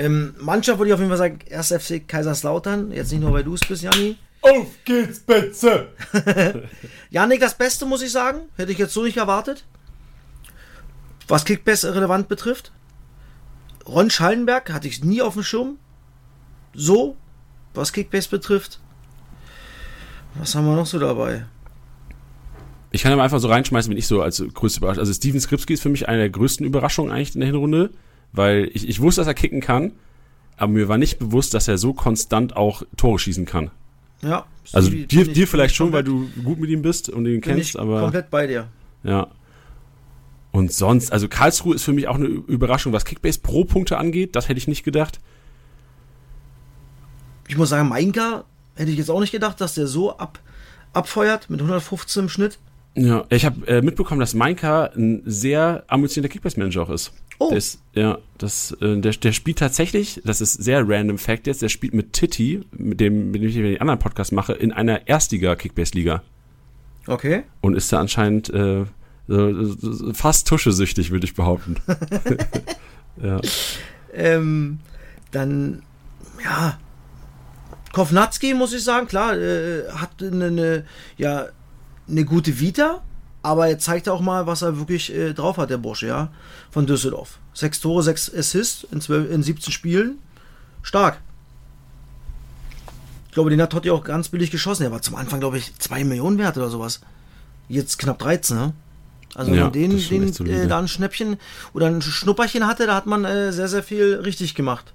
Ähm, Mannschaft würde ich auf jeden Fall sagen, 1. FC Kaiserslautern. Jetzt nicht nur, weil du es bist, Janni. Auf geht's, Betze! [LAUGHS] Janik, das Beste, muss ich sagen. Hätte ich jetzt so nicht erwartet. Was Kickbass relevant betrifft. Ron Schallenberg hatte ich nie auf dem Schirm. So, was Kickbass betrifft. Was haben wir noch so dabei? Ich kann aber einfach so reinschmeißen, wenn ich so als größte Überraschung. Also Steven Skripski ist für mich eine der größten Überraschungen eigentlich in der Hinrunde, weil ich, ich wusste, dass er kicken kann, aber mir war nicht bewusst, dass er so konstant auch Tore schießen kann. Ja. Also Stevie, dir, dir vielleicht schon, weil du gut mit ihm bist und ihn kennst, ich aber komplett bei dir. ja. Und sonst, also Karlsruhe ist für mich auch eine Überraschung, was Kickbase pro Punkte angeht. Das hätte ich nicht gedacht. Ich muss sagen, Mainka hätte ich jetzt auch nicht gedacht, dass der so ab, abfeuert mit 115 im Schnitt. Ja, ich habe äh, mitbekommen, dass Mainka ein sehr ambitionierter Kickbase-Manager auch ist. Oh. Der ist, ja, das, äh, der, der spielt tatsächlich, das ist sehr random Fact jetzt, der spielt mit Titi, mit dem, mit dem ich den anderen Podcast mache, in einer Erstliga-Kickbase-Liga. Okay. Und ist da anscheinend äh, fast tuschesüchtig, würde ich behaupten. [LAUGHS] [LAUGHS] ja. Ähm, dann, ja, Kovnatski, muss ich sagen, klar, äh, hat eine, eine, ja, eine gute Vita, aber er zeigt auch mal, was er wirklich äh, drauf hat, der Bursche, ja, von Düsseldorf. Sechs Tore, sechs Assists in, 12, in 17 Spielen. Stark. Ich glaube, den hat Totti auch ganz billig geschossen. Er war zum Anfang, glaube ich, 2 Millionen wert oder sowas. Jetzt knapp 13, ne? Also wenn Ja, man den, den äh, da ein Schnäppchen oder ein Schnupperchen hatte, da hat man äh, sehr, sehr viel richtig gemacht.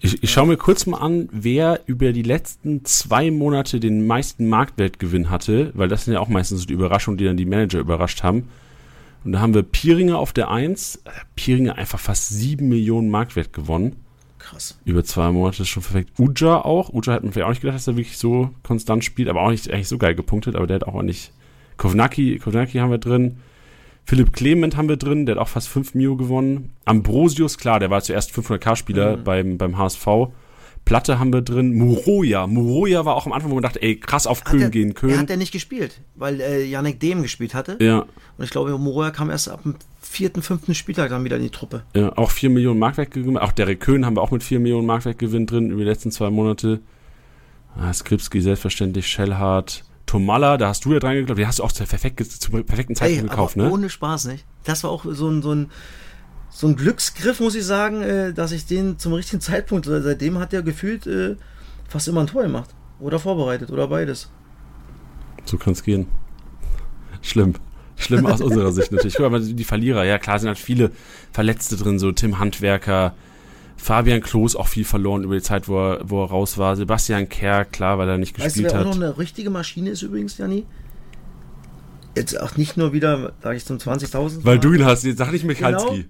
Ich, ich schaue mir kurz mal an, wer über die letzten zwei Monate den meisten Marktwertgewinn hatte, weil das sind ja auch meistens so die Überraschungen, die dann die Manager überrascht haben. Und da haben wir Pieringer auf der 1. Äh, Pieringer einfach fast 7 Millionen Marktwert gewonnen. Krass. Über zwei Monate ist schon perfekt. Uja auch. Uja hat man vielleicht auch nicht gedacht, dass er wirklich so konstant spielt, aber auch nicht eigentlich so geil gepunktet, aber der hat auch nicht. Kovnacki, Kovnacki haben wir drin. Philipp Clement haben wir drin, der hat auch fast 5 Mio gewonnen. Ambrosius, klar, der war zuerst 500k-Spieler Mhm. beim, beim HSV. Platte haben wir drin. Muroya. Muroya war auch am Anfang, wo man dachte, ey, krass auf Köln der, gehen, Der Köln. hat er nicht gespielt, weil äh, Yannick Dehm gespielt hatte. Ja, Und ich glaube, Moroja kam erst ab dem vierten, fünften Spieltag dann wieder in die Truppe. ja, auch 4 Millionen Marktwertgewinn. Auch Derek Köhn haben wir auch mit 4 Millionen Marktwertgewinn drin über die letzten zwei Monate. Ah, Skripski selbstverständlich, Shellhardt. Tomalla, da hast du ja dran geglaubt, den hast du auch zur, perfekt, zum perfekten Zeitpunkt gekauft, aber ne? ohne Spaß, nicht? Das war auch so ein, so ein, so ein Glücksgriff, muss ich sagen, äh, dass ich den zum richtigen Zeitpunkt, oder seitdem hat er gefühlt äh, fast immer ein Tor gemacht. Oder vorbereitet, oder beides. So kann's gehen. Schlimm. Schlimm aus [LAUGHS] unserer Sicht natürlich. Guck mal, die Verlierer, ja klar, sind halt viele Verletzte drin, so Tim Handwerker, Fabian Klos auch viel verloren über die Zeit, wo er, wo er raus war. Sebastian Kerr, klar, weil er nicht Weißt du, gespielt wer auch noch hat. eine richtige Maschine ist übrigens, Janni? Jetzt auch nicht nur wieder, sage ich zum 20.000. Weil du ihn hast, jetzt sag nicht Michalski.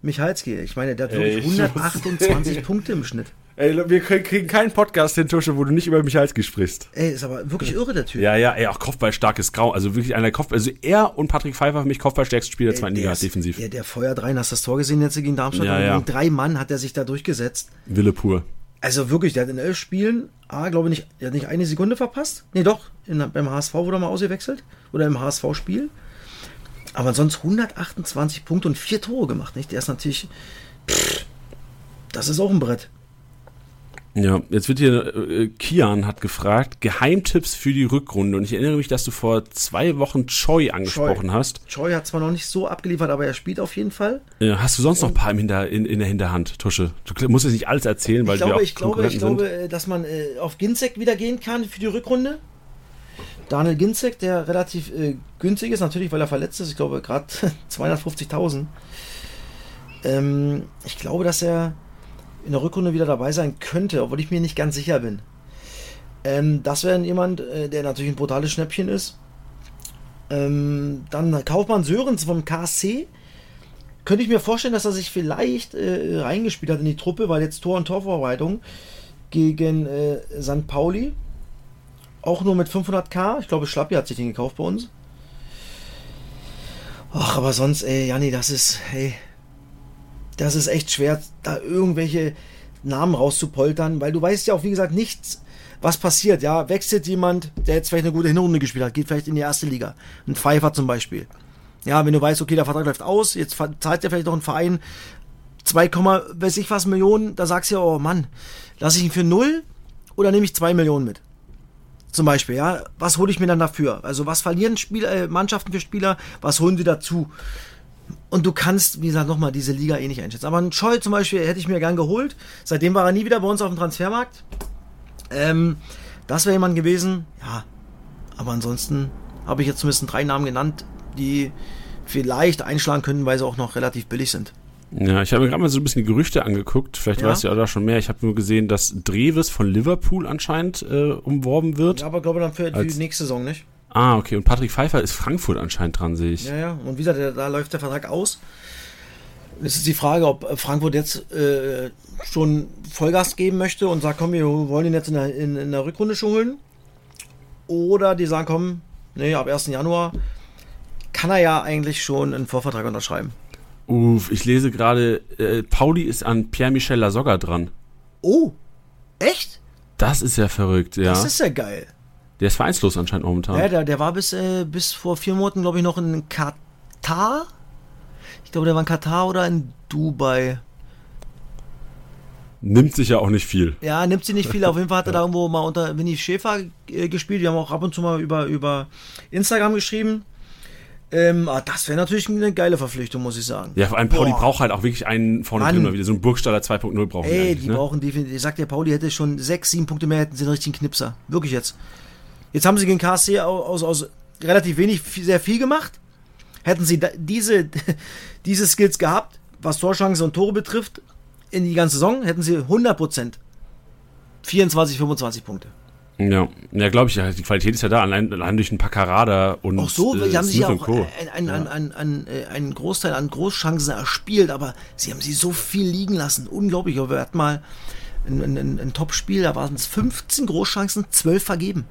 Michalski, ich meine, der hat wirklich ich 128 [LAUGHS] Punkte im Schnitt. Ey, wir kriegen keinen Podcast hin, Tusche, wo du nicht über Michalski sprichst. Ey, ist aber wirklich irre, der Typ. Ja, ja, ey, auch Kopfballstarkes Grau. Also wirklich einer der Kopfball. Also er und Patrick Pfeiffer für mich Kopfballstärksten Spieler der zweiten Liga, defensiv. Ja, der feuert rein. Hast du das Tor gesehen jetzt gegen Darmstadt? Ja, ja. Gegen drei Mann hat er sich da durchgesetzt. Wille pur. Also wirklich, der hat in elf Spielen, ah, glaube ich, nicht, der hat nicht eine Sekunde verpasst. Nee, doch, in, beim HSV wurde er mal ausgewechselt. Oder im HSV-Spiel. Aber sonst 128 Punkte und vier Tore gemacht, nicht? Der ist natürlich. Pff, das ist auch ein Brett. Ja, jetzt wird hier, äh, Kian hat gefragt, Geheimtipps für die Rückrunde. Und ich erinnere mich, dass du vor zwei Wochen Choi angesprochen Choi. hast. Choi hat zwar noch nicht so abgeliefert, aber er spielt auf jeden Fall. Ja, hast du sonst noch ein paar im Hinter, in, in der Hinterhand, Tusche? Du musst jetzt nicht alles erzählen, weil ich glaube, wir auch ich glaube, ich glaube, äh, dass man äh, auf Ginzek wieder gehen kann für die Rückrunde. Daniel Ginzek, der relativ äh, günstig ist, natürlich, weil er verletzt ist. Ich glaube, gerade [LAUGHS] 250.000. Ähm, ich glaube, dass er in der Rückrunde wieder dabei sein könnte, obwohl ich mir nicht ganz sicher bin. Ähm, das wäre jemand, äh, der natürlich ein brutales Schnäppchen ist. Ähm, dann Kaufmann Sörens vom KSC. Könnte ich mir vorstellen, dass er sich vielleicht äh, reingespielt hat in die Truppe, weil jetzt Tor- und Torvorbereitung gegen äh, St. Pauli. Auch nur mit 500k. Ich glaube, Schlappi hat sich den gekauft bei uns. Ach, aber sonst, ey, Janni, das ist, hey, das ist echt schwer, da irgendwelche Namen rauszupoltern, weil du weißt ja auch, wie gesagt, nichts, was passiert. Ja, wechselt jemand, der jetzt vielleicht eine gute Hinrunde gespielt hat, geht vielleicht in die erste Liga. Ein Pfeiffer zum Beispiel. Ja, wenn du weißt, okay, der Vertrag läuft aus, jetzt zahlt ja vielleicht noch ein Verein 2, weiß ich was Millionen, da sagst du ja, oh Mann, lasse ich ihn für null oder nehme ich 2 Millionen mit? Zum Beispiel, ja, was hole ich mir dann dafür? Also was verlieren Spiel, äh, Mannschaften für Spieler, was holen sie dazu? Und du kannst, wie gesagt, nochmal diese Liga eh nicht einschätzen. Aber ein Scholl zum Beispiel hätte ich mir gern geholt. Seitdem war er nie wieder bei uns auf dem Transfermarkt. Ähm, das wäre jemand gewesen, ja. Aber ansonsten habe ich jetzt zumindest drei Namen genannt, die vielleicht einschlagen können, weil sie auch noch relativ billig sind. Ja, ich habe mir gerade mal so ein bisschen die Gerüchte angeguckt. Vielleicht ja. weißt du ja da schon mehr. Ich habe nur gesehen, dass Dreves von Liverpool anscheinend äh, umworben wird. Ja, aber glaube dann für die nächste Saison nicht. Ah, okay. Und Patrick Pfeiffer ist Frankfurt anscheinend dran, sehe ich. Ja, ja. Und wie gesagt, da läuft der Vertrag aus. Es ist die Frage, ob Frankfurt jetzt äh, schon Vollgas geben möchte und sagt, komm, wir wollen ihn jetzt in der, in, in der Rückrunde schon holen. Oder die sagen, komm, nee, ab 1. Januar kann er ja eigentlich schon einen Vorvertrag unterschreiben. Uff, ich lese gerade, äh, Pauli ist an Pierre-Michel Lasogga dran. Oh, echt? Das ist ja verrückt, ja. Das ist ja geil. Der ist vereinslos anscheinend momentan. Ja, der, der war bis, äh, bis vor vier Monaten, glaube ich, noch in Katar. Ich glaube, der war in Katar oder in Dubai. Nimmt sich ja auch nicht viel. Ja, nimmt sich nicht viel. Auf jeden Fall hat er [LAUGHS] da irgendwo mal unter Winnie Schäfer äh, gespielt. Wir haben auch ab und zu mal über, über Instagram geschrieben. Ähm, ah, das wäre natürlich eine geile Verpflichtung, muss ich sagen. Ja, vor allem Pauli Boah. braucht halt auch wirklich einen vorne Mann. drin mal wieder. So einen Burgstaller 2.0 brauchen Ey, die ne? brauchen definitiv. Ich sag dir, Pauli hätte schon sechs, sieben Punkte mehr, hätten sie einen richtigen Knipser. Wirklich jetzt. Jetzt haben sie gegen KSC aus, aus relativ wenig sehr viel gemacht. Hätten sie diese, [LAUGHS] diese Skills gehabt, was Torchancen und Tore betrifft, in die ganze Saison, hätten sie 100%. 24, 25 Punkte. Ja, ja glaube ich, die Qualität ist ja da, allein, allein durch ein paar Karada und Auch so, äh, sie haben sich ja auch einen ein, ein, ein, ein, Großteil an Großchancen erspielt, aber sie haben sie so viel liegen lassen. Unglaublich. Wir hatten mal ein, ein, ein Top-Spiel, da waren es 15 Großchancen, 12 vergeben.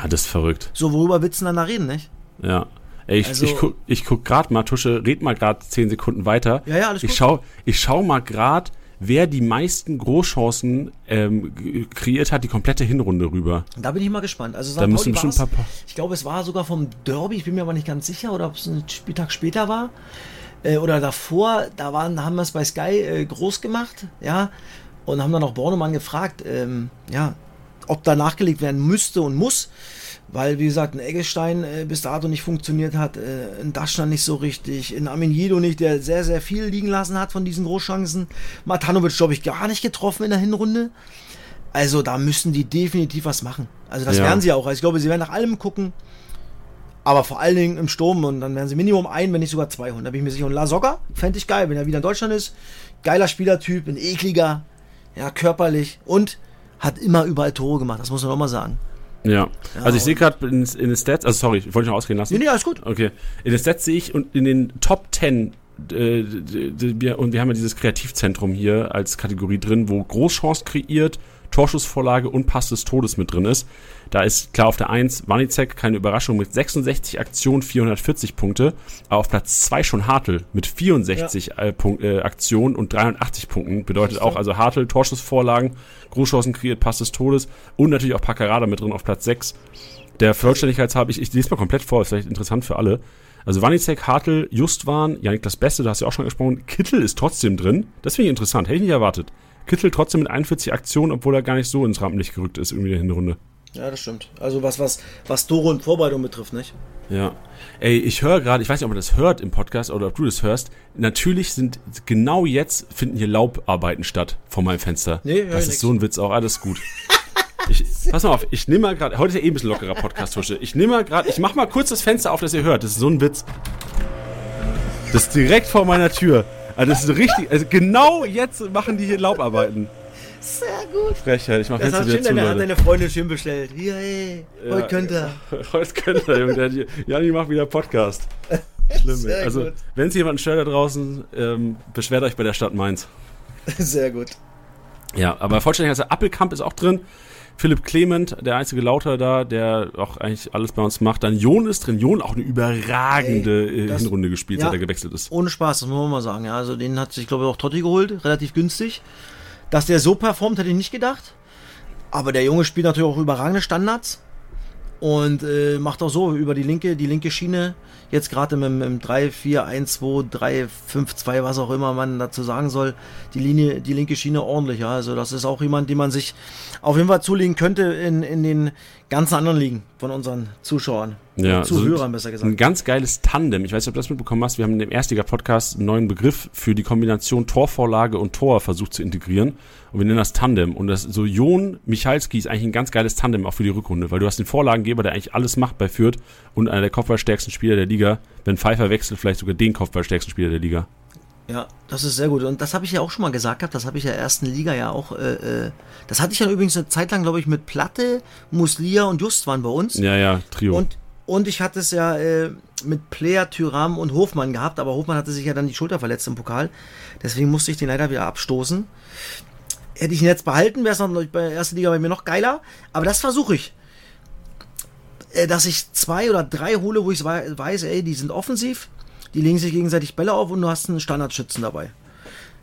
Ah, das ist verrückt. So, worüber willst du denn da reden, nicht? Ja. Ey, ich, also, ich guck, ich guck gerade mal, Tusche, red mal gerade 10 Sekunden weiter. Ja, ja, alles ich gut. Schau, ich schau mal gerade, wer die meisten Großchancen ähm, kreiert hat, die komplette Hinrunde rüber. Da bin ich mal gespannt. Also da müssen schon ein paar, paar Ich glaube, es war sogar vom Derby, ich bin mir aber nicht ganz sicher, oder ob es ein Spieltag später war. Äh, oder davor, da waren, haben wir es bei Sky äh, groß gemacht, ja, und haben dann auch Bornemann gefragt, ähm, ja, ob da nachgelegt werden müsste und muss, weil, wie gesagt, ein Eggestein äh, bis dato nicht funktioniert hat, äh, ein Daschner nicht so richtig, ein Arminido nicht, der sehr, sehr viel liegen lassen hat von diesen Großchancen. Matanovic, glaube ich, gar nicht getroffen in der Hinrunde. Also da müssen die definitiv was machen. Also das ja. werden sie auch. Also ich glaube, sie werden nach allem gucken. Aber vor allen Dingen im Sturm und dann werden sie Minimum ein, wenn nicht sogar 200. Da bin ich mir sicher. Und La Soga fände ich geil, wenn er wieder in Deutschland ist. Geiler Spielertyp, ein ekliger, ja, körperlich und hat immer überall Tore gemacht, das muss man auch mal sagen. Ja. ja also ich sehe gerade in, in den Stats, also sorry, ich wollte ich noch ausgehen lassen. Nee, nee, alles gut. Okay. In den Stats sehe ich und in den Top 10 äh, wir, und wir haben ja dieses Kreativzentrum hier als Kategorie drin, wo Großchance kreiert, Torschussvorlage und Pass des Todes mit drin ist. Da ist klar auf der 1 Wanizek, keine Überraschung, mit 66 Aktionen 440 Punkte. Aber auf Platz 2 schon Hartl mit 64 ja. äh, äh, Aktionen und 83 Punkten. Bedeutet auch, also Hartl, Torschussvorlagen, Großchancen kreiert, Pass des Todes und natürlich auch Paccarada mit drin auf Platz 6. Der Vollständigkeit habe ich, ich lese mal komplett vor, ist vielleicht interessant für alle. Also Wanizek, Hartl, Justwan, Janik das Beste, du hast ja auch schon gesprochen. Kittel ist trotzdem drin. Das finde ich interessant, hätte ich nicht erwartet. Kittel trotzdem mit 41 Aktionen, obwohl er gar nicht so ins Rampenlicht gerückt ist irgendwie in der Hinrunde. Ja, das stimmt. Also was, was, was Tore und Vorbereitung betrifft, nicht? Ja. Ey, ich höre gerade, ich weiß nicht, ob man das hört im Podcast oder ob du das hörst. Natürlich sind genau jetzt finden hier Laubarbeiten statt vor meinem Fenster. Nee, das ist nix. so ein Witz auch, alles gut. [LAUGHS] Ich, pass mal auf, ich nehme mal gerade, heute ist ja eh ein bisschen lockerer Podcast, Tusche. Ich nehme mal gerade, ich mach mal kurz das Fenster auf, dass ihr hört. Das ist so ein Witz. Das ist direkt vor meiner Tür. Also das ist richtig, also genau jetzt machen die hier Laubarbeiten. Sehr gut. Frechheit, ich mach das jetzt wieder zu, deine, deine Freundin schön bestellt. Ey, ja, heute könnt ihr. [LAUGHS] Heute könnt ihr, Junge. Jani macht wieder Podcast. Schlimm, Sehr Also, wenn es jemanden stört da draußen, ähm, beschwert euch bei der Stadt Mainz. [LAUGHS] Sehr gut. Ja, aber vollständig, also Appelkamp ist auch drin. Philipp Clement, der einzige Lauter da, der auch eigentlich alles bei uns macht. Dann Jon ist drin. Jon auch eine überragende Ey, äh, das, Hinrunde gespielt, ja, seit er gewechselt ist. Ohne Spaß, das muss man mal sagen. Ja, also den hat sich, glaube ich, auch Totti geholt, relativ günstig. Dass der so performt, hätte ich nicht gedacht. Aber der Junge spielt natürlich auch überragende Standards und äh, macht auch so über die linke, die linke Schiene jetzt gerade im, im 3, 4, 1, 2, 3, 5, 2, was auch immer man dazu sagen soll, die Linie, die linke Schiene ordentlich. Ja. Also das ist auch jemand, den man sich auf jeden Fall zulegen könnte in, in den ganzen anderen Ligen von unseren Zuschauern. Ja, Zuhörern besser gesagt. Ein ganz geiles Tandem. Ich weiß nicht, ob du das mitbekommen hast. Wir haben in dem Erstliga-Podcast einen neuen Begriff für die Kombination Torvorlage und Tor versucht zu integrieren. Und wir nennen das Tandem. Und das so Jon Michalski ist eigentlich ein ganz geiles Tandem auch für die Rückrunde, weil du hast den Vorlagengeber, der eigentlich alles macht bei Fürth und einer der kopfballstärksten Spieler der Liga. Wenn Pfeiffer wechselt, vielleicht sogar den kopfballstärksten Spieler der Liga. Ja, das ist sehr gut. Und das habe ich ja auch schon mal gesagt gehabt. Das habe ich ja ersten Liga ja auch. Äh, äh das hatte ich ja übrigens eine Zeit lang, glaube ich, mit Platte, Muslia und Just waren bei uns. Ja, ja, Trio. Und, und ich hatte es ja äh, mit Player, Tyram und Hofmann gehabt. Aber Hofmann hatte sich ja dann die Schulter verletzt im Pokal. Deswegen musste ich den leider wieder abstoßen. Hätte ich ihn jetzt behalten, wäre es noch bei der ersten Liga bei mir noch geiler. Aber das versuche ich. Äh, dass ich zwei oder drei hole, wo ich weiß, ey, die sind offensiv die legen sich gegenseitig Bälle auf und du hast einen Standardschützen dabei.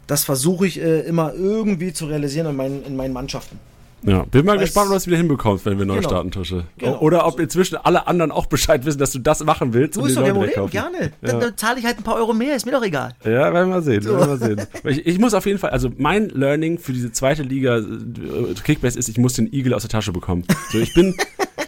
Das versuche ich äh, immer irgendwie zu realisieren in meinen, in meinen Mannschaften. Ja, bin mal Weil's, gespannt, ob du das wieder hinbekommst, wenn wir neu genau. starten, Tusche. Genau. Oder ob inzwischen alle anderen auch Bescheid wissen, dass du das machen willst. Du bist doch kein Problem, gerne. Ja. Dann, dann zahle ich halt ein paar Euro mehr, ist mir doch egal. Ja, werden wir sehen. So. Werden wir sehen. [LAUGHS] Ich, ich, muss auf jeden Fall, also mein Learning für diese zweite Liga äh, Kickbase ist, ich muss den Igel aus der Tasche bekommen. So, ich bin,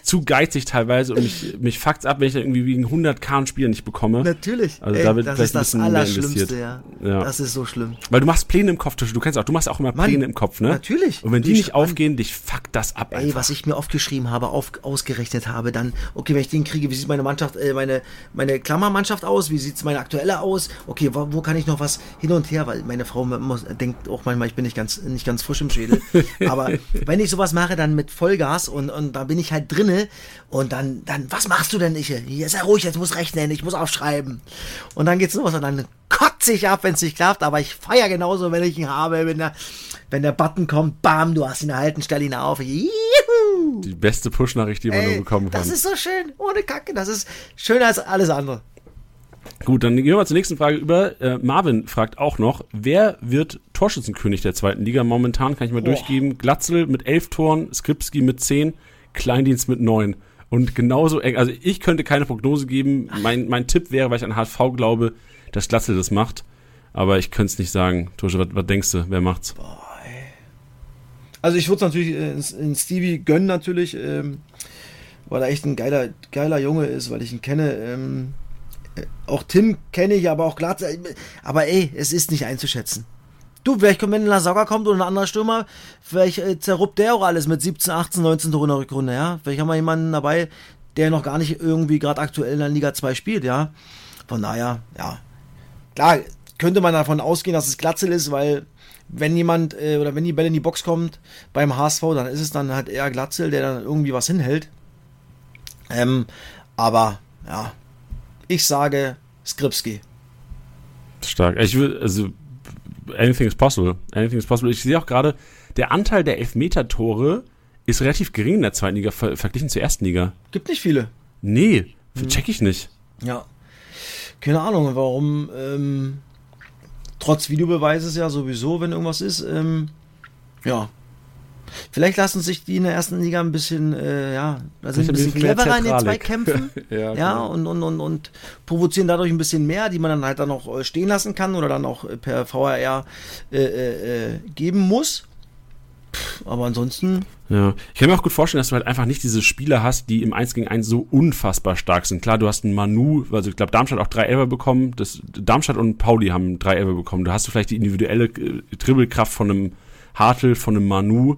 zu geizig teilweise und mich, [LAUGHS] mich fuckt's ab, wenn ich dann irgendwie wegen 100 K Spiele nicht bekomme. Natürlich. Also Ey, da wird das ist das Allerschlimmste, ja. ja. Das ist so schlimm. Weil du machst Pläne im Kopf, du kennst auch, du machst auch immer Pläne Mann, im Kopf, ne? Natürlich. Und wenn die, die nicht aufgehen, dich fuckt das ab Ey, einfach. was ich mir aufgeschrieben habe, auf, ausgerechnet habe, dann, okay, wenn ich den kriege, wie sieht meine Mannschaft, äh, meine, meine Klammermannschaft aus, wie sieht's meine aktuelle aus, okay, wo, wo, kann ich noch was hin und her, weil meine Frau muss, denkt auch manchmal, ich bin nicht ganz, nicht ganz frisch im Schädel, [LAUGHS] aber wenn ich sowas mache, dann mit Vollgas und, und da bin ich halt und dann dann, was machst du denn, ich? Hier, sei ruhig, jetzt muss rechnen, ich muss aufschreiben. Und dann geht's los und dann kotze ich ab, wenn es nicht klappt, aber ich feiere genauso, wenn ich ihn habe, wenn der, wenn der Button kommt, bam, du hast ihn erhalten, stell ihn auf. Juhu. Die beste Push-Nachricht, die man Ey, nur bekommen kann. Das ist so schön, ohne Kacke, das ist schöner als alles andere. Gut, dann gehen wir zur nächsten Frage über. Äh, Marvin fragt auch noch, wer wird Torschützenkönig der zweiten Liga? Momentan kann ich mal oh. durchgeben. Glatzel mit elf Toren, Skripski mit zehn, Kleindienst mit neun. Und genauso eng, also ich könnte keine Prognose geben. Mein, mein Tipp wäre, weil ich an HSV glaube, dass Glatzel das macht. Aber ich könnte es nicht sagen. Tosche, was, was denkst du, wer macht's? Boah, ey. Also ich würde es natürlich in, in, Stevie gönnen natürlich, ähm, weil er echt ein geiler, geiler Junge ist, weil ich ihn kenne. Ähm, äh, auch Tim kenne ich, aber auch Glatzel. Aber ey, es ist nicht einzuschätzen. Du, vielleicht kommt, wenn ein Lasauga kommt oder ein anderer Stürmer, vielleicht äh, zerruppt der auch alles mit 17, 18, 19 Tore in der Rückrunde, ja. Vielleicht haben wir jemanden dabei, der noch gar nicht irgendwie gerade aktuell in der Liga 2 spielt, ja. Von daher, ja. Klar, könnte man davon ausgehen, dass es Glatzel ist, weil wenn jemand äh, oder wenn die Bälle in die Box kommt beim HSV, dann ist es dann halt eher Glatzel, der dann irgendwie was hinhält. Ähm, aber ja, ich sage Skripski. Stark. Ich will, also, anything is possible. Anything is possible. Ich sehe auch gerade, der Anteil der Elfmeter-Tore ist relativ gering in der zweiten Liga ver verglichen zur ersten Liga. Gibt nicht viele. Nee, check ich nicht. Ja. Keine Ahnung, warum, ähm, trotz Videobeweises ja sowieso, wenn irgendwas ist, ähm, ja. Vielleicht lassen sich die in der ersten Liga ein bisschen, äh, ja, also ein bisschen cleverer in den. Zweikämpfen. [LAUGHS] Ja, ja, genau. und, und, und, und provozieren dadurch ein bisschen mehr, die man dann halt dann auch äh, stehen lassen kann oder dann auch äh, per VRR äh, äh, äh, geben muss. Pff, aber ansonsten, Ja, ich kann mir auch gut vorstellen, dass du halt einfach nicht diese Spieler hast, die im 1 gegen 1 so unfassbar stark sind. Klar, du hast einen Manu, also ich glaube, Darmstadt auch drei Elfer bekommen. Das, Darmstadt und Pauli haben drei Elfer bekommen. Da hast du vielleicht die individuelle äh, Dribbelkraft von einem Hartl, von einem Manu.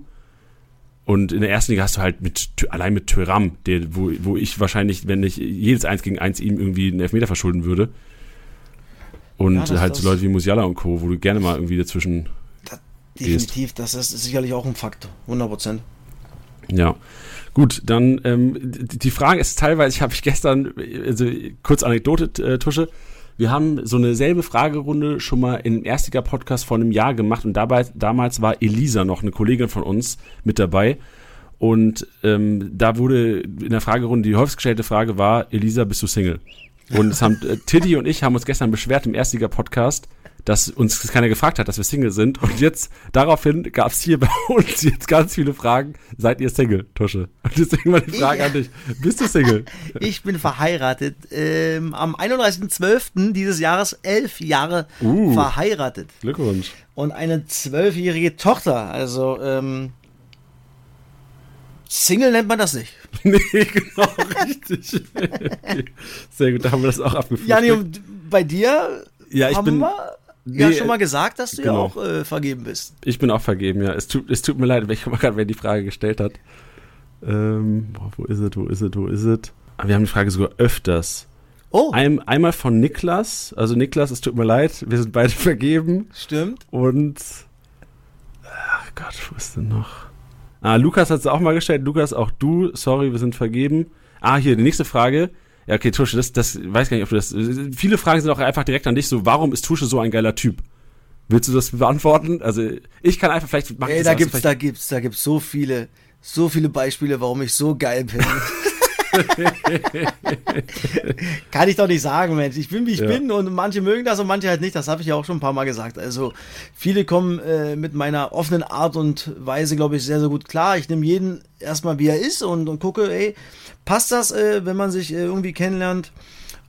Und in der ersten Liga hast du halt mit, allein mit Thuram, der, wo, wo ich wahrscheinlich, wenn ich jedes 1 gegen 1 ihm irgendwie einen Elfmeter verschulden würde. Und Ja, halt so Leute wie Musiala und Co., wo du gerne mal irgendwie dazwischen das, definitiv, das ist sicherlich auch ein Faktor. 100 Prozent. Ja, gut, dann ähm, die die Frage ist teilweise, [LAUGHS] ich habe ich gestern, also kurz Anekdote, äh, Tusche, wir haben so eine selbe Fragerunde schon mal im Erstliga-Podcast vor einem Jahr gemacht und dabei, damals war Elisa noch, eine Kollegin von uns, mit dabei. Und ähm, da wurde in der Fragerunde die häufigst gestellte Frage war, Elisa, bist du Single? Und es haben äh, Tiddy und ich haben uns gestern beschwert im Erstliga-Podcast, dass uns keiner gefragt hat, dass wir Single sind. Und jetzt, daraufhin gab es hier bei uns jetzt ganz viele Fragen. Seid ihr Single, Tusche? Und deswegen mal die Frage Ich- an dich. Bist du Single? [LAUGHS] Ich bin verheiratet. Ähm, am 31.12. dieses Jahres elf Jahre Uh. verheiratet. Glückwunsch. Und eine zwölfjährige Tochter. Also, ähm, Single nennt man das nicht. [LAUGHS] nee, genau, richtig. Sehr gut, da haben wir das auch abgefrühstückt. Jani, und bei dir Ja, ich haben bin- wir ja Nee, schon mal gesagt, dass du genau. ja auch äh, vergeben bist. Ich bin auch vergeben, ja. Es tut, es tut mir leid, ich guck mal gerade, wer die Frage gestellt hat. Ähm, boah, wo ist es, wo ist es, wo ist es? Ah, Wir haben die Frage sogar öfters. Oh, Ein, einmal von Niklas. Also Niklas, es tut mir leid, wir sind beide [LAUGHS] vergeben. stimmt. Und. Ach Gott, wo ist denn noch? Ah, Lukas hat es auch mal gestellt. Lukas, auch du. Sorry, wir sind vergeben. Ah, hier, die nächste Frage. Ja, okay, Tusche, das, das weiß gar nicht, ob du das. Viele Fragen sind auch einfach direkt an dich. So, warum ist Tusche so ein geiler Typ? Willst du das beantworten? Also, ich kann einfach vielleicht. Ey, da gibt's, da gibt's, da gibt's so viele, so viele Beispiele, warum ich so geil bin. [LAUGHS] [LAUGHS] Kann ich doch nicht sagen, Mensch. Ich bin, wie ich Ja. bin und manche mögen das und manche halt nicht. Das habe ich ja auch schon ein paar Mal gesagt. Also viele kommen äh, mit meiner offenen Art und Weise, glaube ich, sehr, sehr gut klar. Ich nehme jeden erstmal, wie er ist und, und gucke, ey, passt das, äh, wenn man sich äh, irgendwie kennenlernt?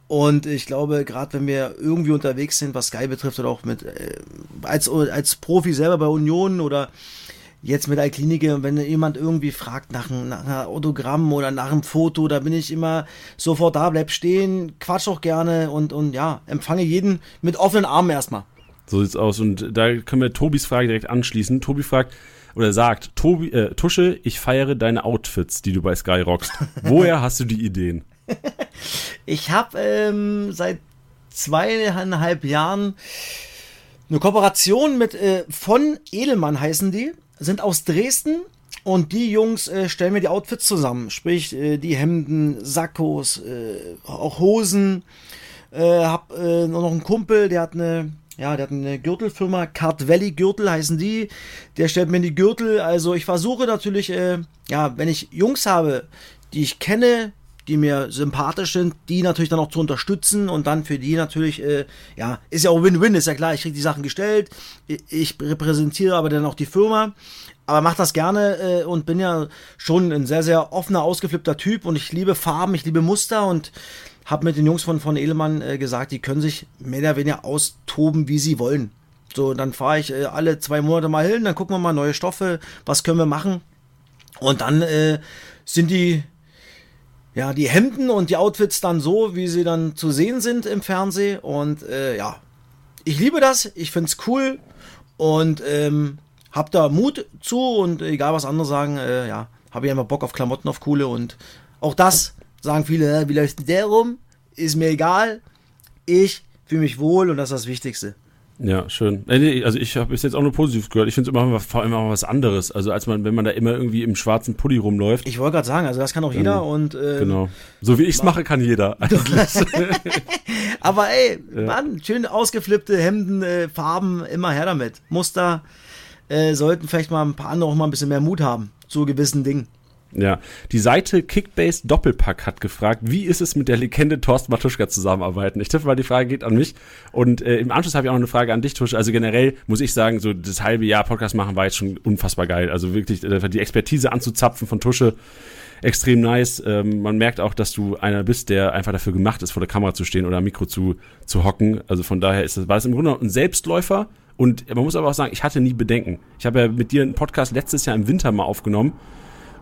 Und ich glaube, gerade wenn wir irgendwie unterwegs sind, was Sky betrifft oder auch mit äh, als, als Profi selber bei Union oder jetzt mit Alklinike, wenn jemand irgendwie fragt nach, einem- nach einer Autogramm oder nach einem Foto, da bin ich immer sofort da, bleib stehen, quatsch auch gerne und, und ja, empfange jeden mit offenen Armen erstmal. So sieht's aus. Und da können wir Tobis Frage direkt anschließen. Tobi fragt oder sagt, Tobi, äh, Tusche, ich feiere deine Outfits, die du bei Sky rockst. [LAUGHS] Woher hast du die Ideen? [LAUGHS] Ich habe ähm, seit zweieinhalb Jahren eine Kooperation mit äh, von Edelmann heißen die, sind aus Dresden und die Jungs äh, stellen mir die Outfits zusammen, sprich äh, die Hemden, Sakkos, äh, auch Hosen. Äh, hab äh, noch einen Kumpel, der hat eine ja, der hat eine Gürtelfirma, Card Valley Gürtel heißen die. Der stellt mir die Gürtel. Also ich versuche natürlich, äh, ja, wenn ich Jungs habe, die ich kenne, die mir sympathisch sind, die natürlich dann auch zu unterstützen und dann für die natürlich, äh, ja, ist ja auch Win-Win, ist ja klar, ich kriege die Sachen gestellt, ich, repräsentiere aber dann auch die Firma, aber mach das gerne äh, und bin ja schon ein sehr, sehr offener, ausgeflippter Typ und ich liebe Farben, ich liebe Muster und habe mit den Jungs von, von Edelmann äh, gesagt, die können sich mehr oder weniger austoben, wie sie wollen. So, dann fahre ich äh, alle zwei Monate mal hin, dann gucken wir mal neue Stoffe, was können wir machen. Und dann äh, sind die, ja, die Hemden und die Outfits dann so, wie sie dann zu sehen sind im Fernsehen. Und äh, ja, ich liebe das, ich find's cool und ähm, hab da Mut zu und egal was andere sagen, äh, ja, habe ich einfach Bock auf Klamotten, auf coole und auch das sagen viele, wie läuft der rum? Ist mir egal. Ich fühle mich wohl und das ist das Wichtigste. Ja, schön. Äh, Also ich habe bis jetzt auch nur Positives gehört. Ich finde es immer vor allem auch was anderes. Also als man, wenn man da immer irgendwie im schwarzen Pulli rumläuft. Ich wollte gerade sagen, also das kann auch jeder und ähm, genau. So wie ich es mache, kann jeder. [LAUGHS] eigentlich. [LAUGHS] Aber ey, ja. Mann, schön ausgeflippte Hemden, äh, Farben, immer her damit. Muster äh, sollten vielleicht mal ein paar andere auch mal ein bisschen mehr Mut haben zu gewissen Dingen. Ja, die Seite Kickbase Doppelpack hat gefragt, wie ist es mit der Legende Thorsten Matuschka zusammenarbeiten? Ich tippe mal, die Frage geht an mich. Und äh, im Anschluss habe ich auch noch eine Frage an dich, Tusch. Also generell muss ich sagen, so das halbe Jahr Podcast machen war jetzt schon unfassbar geil. Also wirklich äh, die Expertise anzuzapfen von Tusche, extrem nice. Ähm, man merkt auch, dass du einer bist, der einfach dafür gemacht ist, vor der Kamera zu stehen oder am Mikro zu, zu hocken. Also von daher ist das, war es im Grunde ein Selbstläufer. Und man muss aber auch sagen, ich hatte nie Bedenken. Ich habe ja mit dir einen Podcast letztes Jahr im Winter mal aufgenommen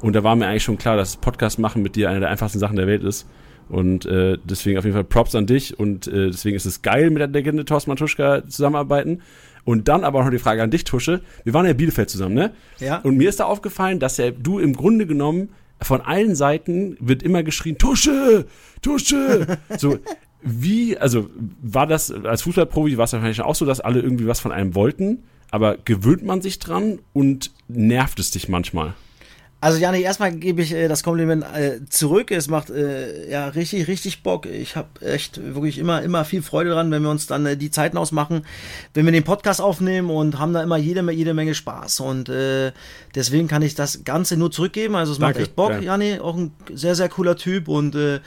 und da war mir eigentlich schon klar, dass Podcast machen mit dir eine der einfachsten Sachen der Welt ist. Und äh, deswegen auf jeden Fall Props an dich. Und äh, deswegen ist es geil, mit der Legende Thorsten Matuschka zusammenarbeiten. Und dann aber auch noch die Frage an dich, Tusche. Wir waren ja in Bielefeld zusammen, ne? Ja. Und mir ist da aufgefallen, dass ja du im Grunde genommen von allen Seiten wird immer geschrien, Tusche, Tusche. [LAUGHS] so, wie, also war das als Fußballprofi, war es wahrscheinlich auch so, dass alle irgendwie was von einem wollten, aber gewöhnt man sich dran und nervt es dich manchmal? Also Janik, erstmal gebe ich äh, das Kompliment äh, zurück. Es macht äh, ja richtig, richtig Bock. Ich habe echt wirklich immer, immer viel Freude dran, wenn wir uns dann äh, die Zeiten ausmachen, wenn wir den Podcast aufnehmen und haben da immer jede, jede Menge Spaß. Und äh, deswegen kann ich das Ganze nur zurückgeben. Also es Danke, macht echt Bock, ja. Jani, auch ein sehr, sehr cooler Typ und äh,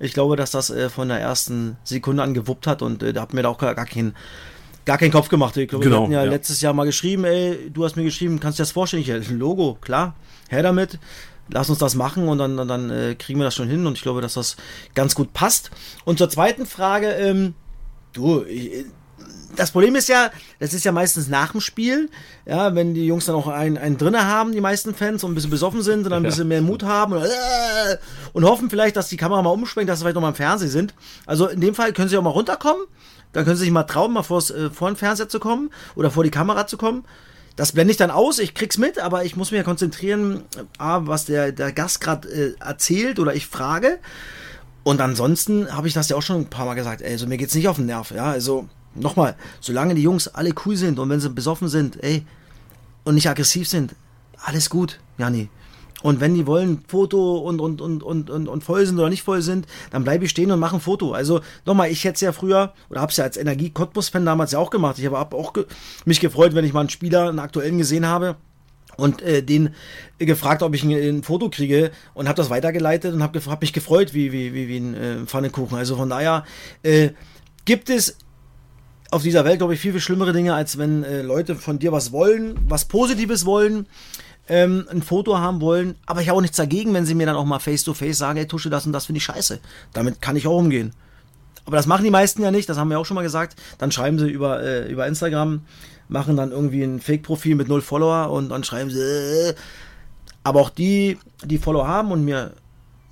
ich glaube, dass das von der ersten Sekunde an gewuppt hat und da hat mir da auch gar, gar keinen gar keinen Kopf gemacht. Ich glaube, genau, wir hatten ja, ja, letztes Jahr mal geschrieben, ey, du hast mir geschrieben, kannst du dir das vorstellen? Ich, ein Logo, klar her damit, lass uns das machen und dann, dann, dann äh, kriegen wir das schon hin und ich glaube, dass das ganz gut passt. Und zur zweiten Frage, ähm, du, ich, das Problem ist ja, das ist ja meistens nach dem Spiel, ja, wenn die Jungs dann auch einen, einen drinne haben, die meisten Fans, und ein bisschen besoffen sind und dann ein bisschen mehr Mut haben und, äh, und hoffen vielleicht, dass die Kamera mal umschwenkt, dass sie vielleicht noch mal im Fernsehen sind. Also in dem Fall können sie auch mal runterkommen, dann können sie sich mal trauen, mal vors, äh, vor den Fernseher zu kommen oder vor die Kamera zu kommen das blende ich dann aus, ich krieg's mit, aber ich muss mich ja konzentrieren, A, was der, der Gast gerade äh, erzählt oder ich frage. Und ansonsten habe ich das ja auch schon ein paar Mal gesagt, ey, also mir geht's nicht auf den Nerv, ja, also nochmal, solange die Jungs alle cool sind und wenn sie besoffen sind, ey, und nicht aggressiv sind, alles gut, Jani. Und wenn die wollen Foto und, und, und, und, und, und voll sind oder nicht voll sind, dann bleibe ich stehen und mache ein Foto. Also nochmal, ich hätte es ja früher, oder habe es ja als Energie-Cottbus-Fan damals ja auch gemacht. Ich habe auch ge mich gefreut, wenn ich mal einen Spieler, einen aktuellen gesehen habe und äh, den gefragt, ob ich ein, ein Foto kriege und habe das weitergeleitet und habe hab mich gefreut wie, wie, wie, wie ein äh, Pfannekuchen. Also von daher äh, gibt es auf dieser Welt, glaube ich, viel, viel schlimmere Dinge, als wenn äh, Leute von dir was wollen, was Positives wollen ähm, ein Foto haben wollen, aber ich habe auch nichts dagegen, wenn sie mir dann auch mal face to face sagen, hey Tusche, das und das finde ich scheiße. Damit kann ich auch umgehen. Aber das machen die meisten ja nicht, das haben wir auch schon mal gesagt. Dann schreiben sie über, äh, über Instagram, machen dann irgendwie ein Fake-Profil mit null Follower und dann schreiben sie, äh, aber auch die, die Follower haben und mir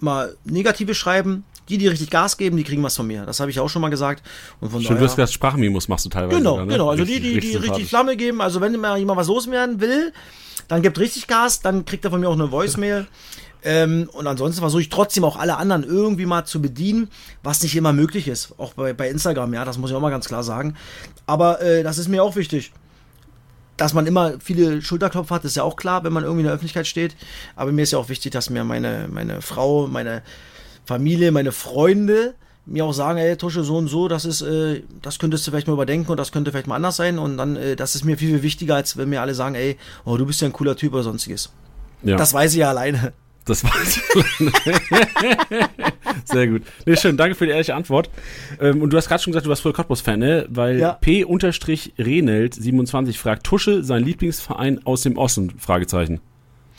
mal negative schreiben, die, die richtig Gas geben, die kriegen was von mir. Das habe ich auch schon mal gesagt. Und von Schön, daher, du hast Sprachmimos machst du teilweise. Genau, sogar, ne? genau. Also richtig, die, die, die richtig, richtig Flamme geben. Also wenn mal jemand was loswerden will, dann gibt richtig Gas, dann kriegt er von mir auch eine Voicemail. Ähm, und ansonsten versuche ich trotzdem auch alle anderen irgendwie mal zu bedienen, was nicht immer möglich ist. Auch bei, bei Instagram, ja, das muss ich auch mal ganz klar sagen. Aber äh, das ist mir auch wichtig. Dass man immer viele Schulterklopfer hat, ist ja auch klar, wenn man irgendwie in der Öffentlichkeit steht. Aber mir ist ja auch wichtig, dass mir meine, meine Frau, meine Familie, meine Freunde mir auch sagen, ey, Tusche, so und so, das ist, äh, das könntest du vielleicht mal überdenken und das könnte vielleicht mal anders sein. Und dann, äh, das ist mir viel, viel wichtiger, als wenn mir alle sagen, ey, oh, du bist ja ein cooler Typ oder sonstiges. Ja. Das weiß ich ja alleine. Das weiß. [LAUGHS] Sehr gut. Nee, schön, danke für die ehrliche Antwort. Ähm, und du hast gerade schon gesagt, du warst früher Cottbus-Fan, ne? Weil ja. P-Renelt27 fragt, Tusche, sein Lieblingsverein aus dem Osten? Fragezeichen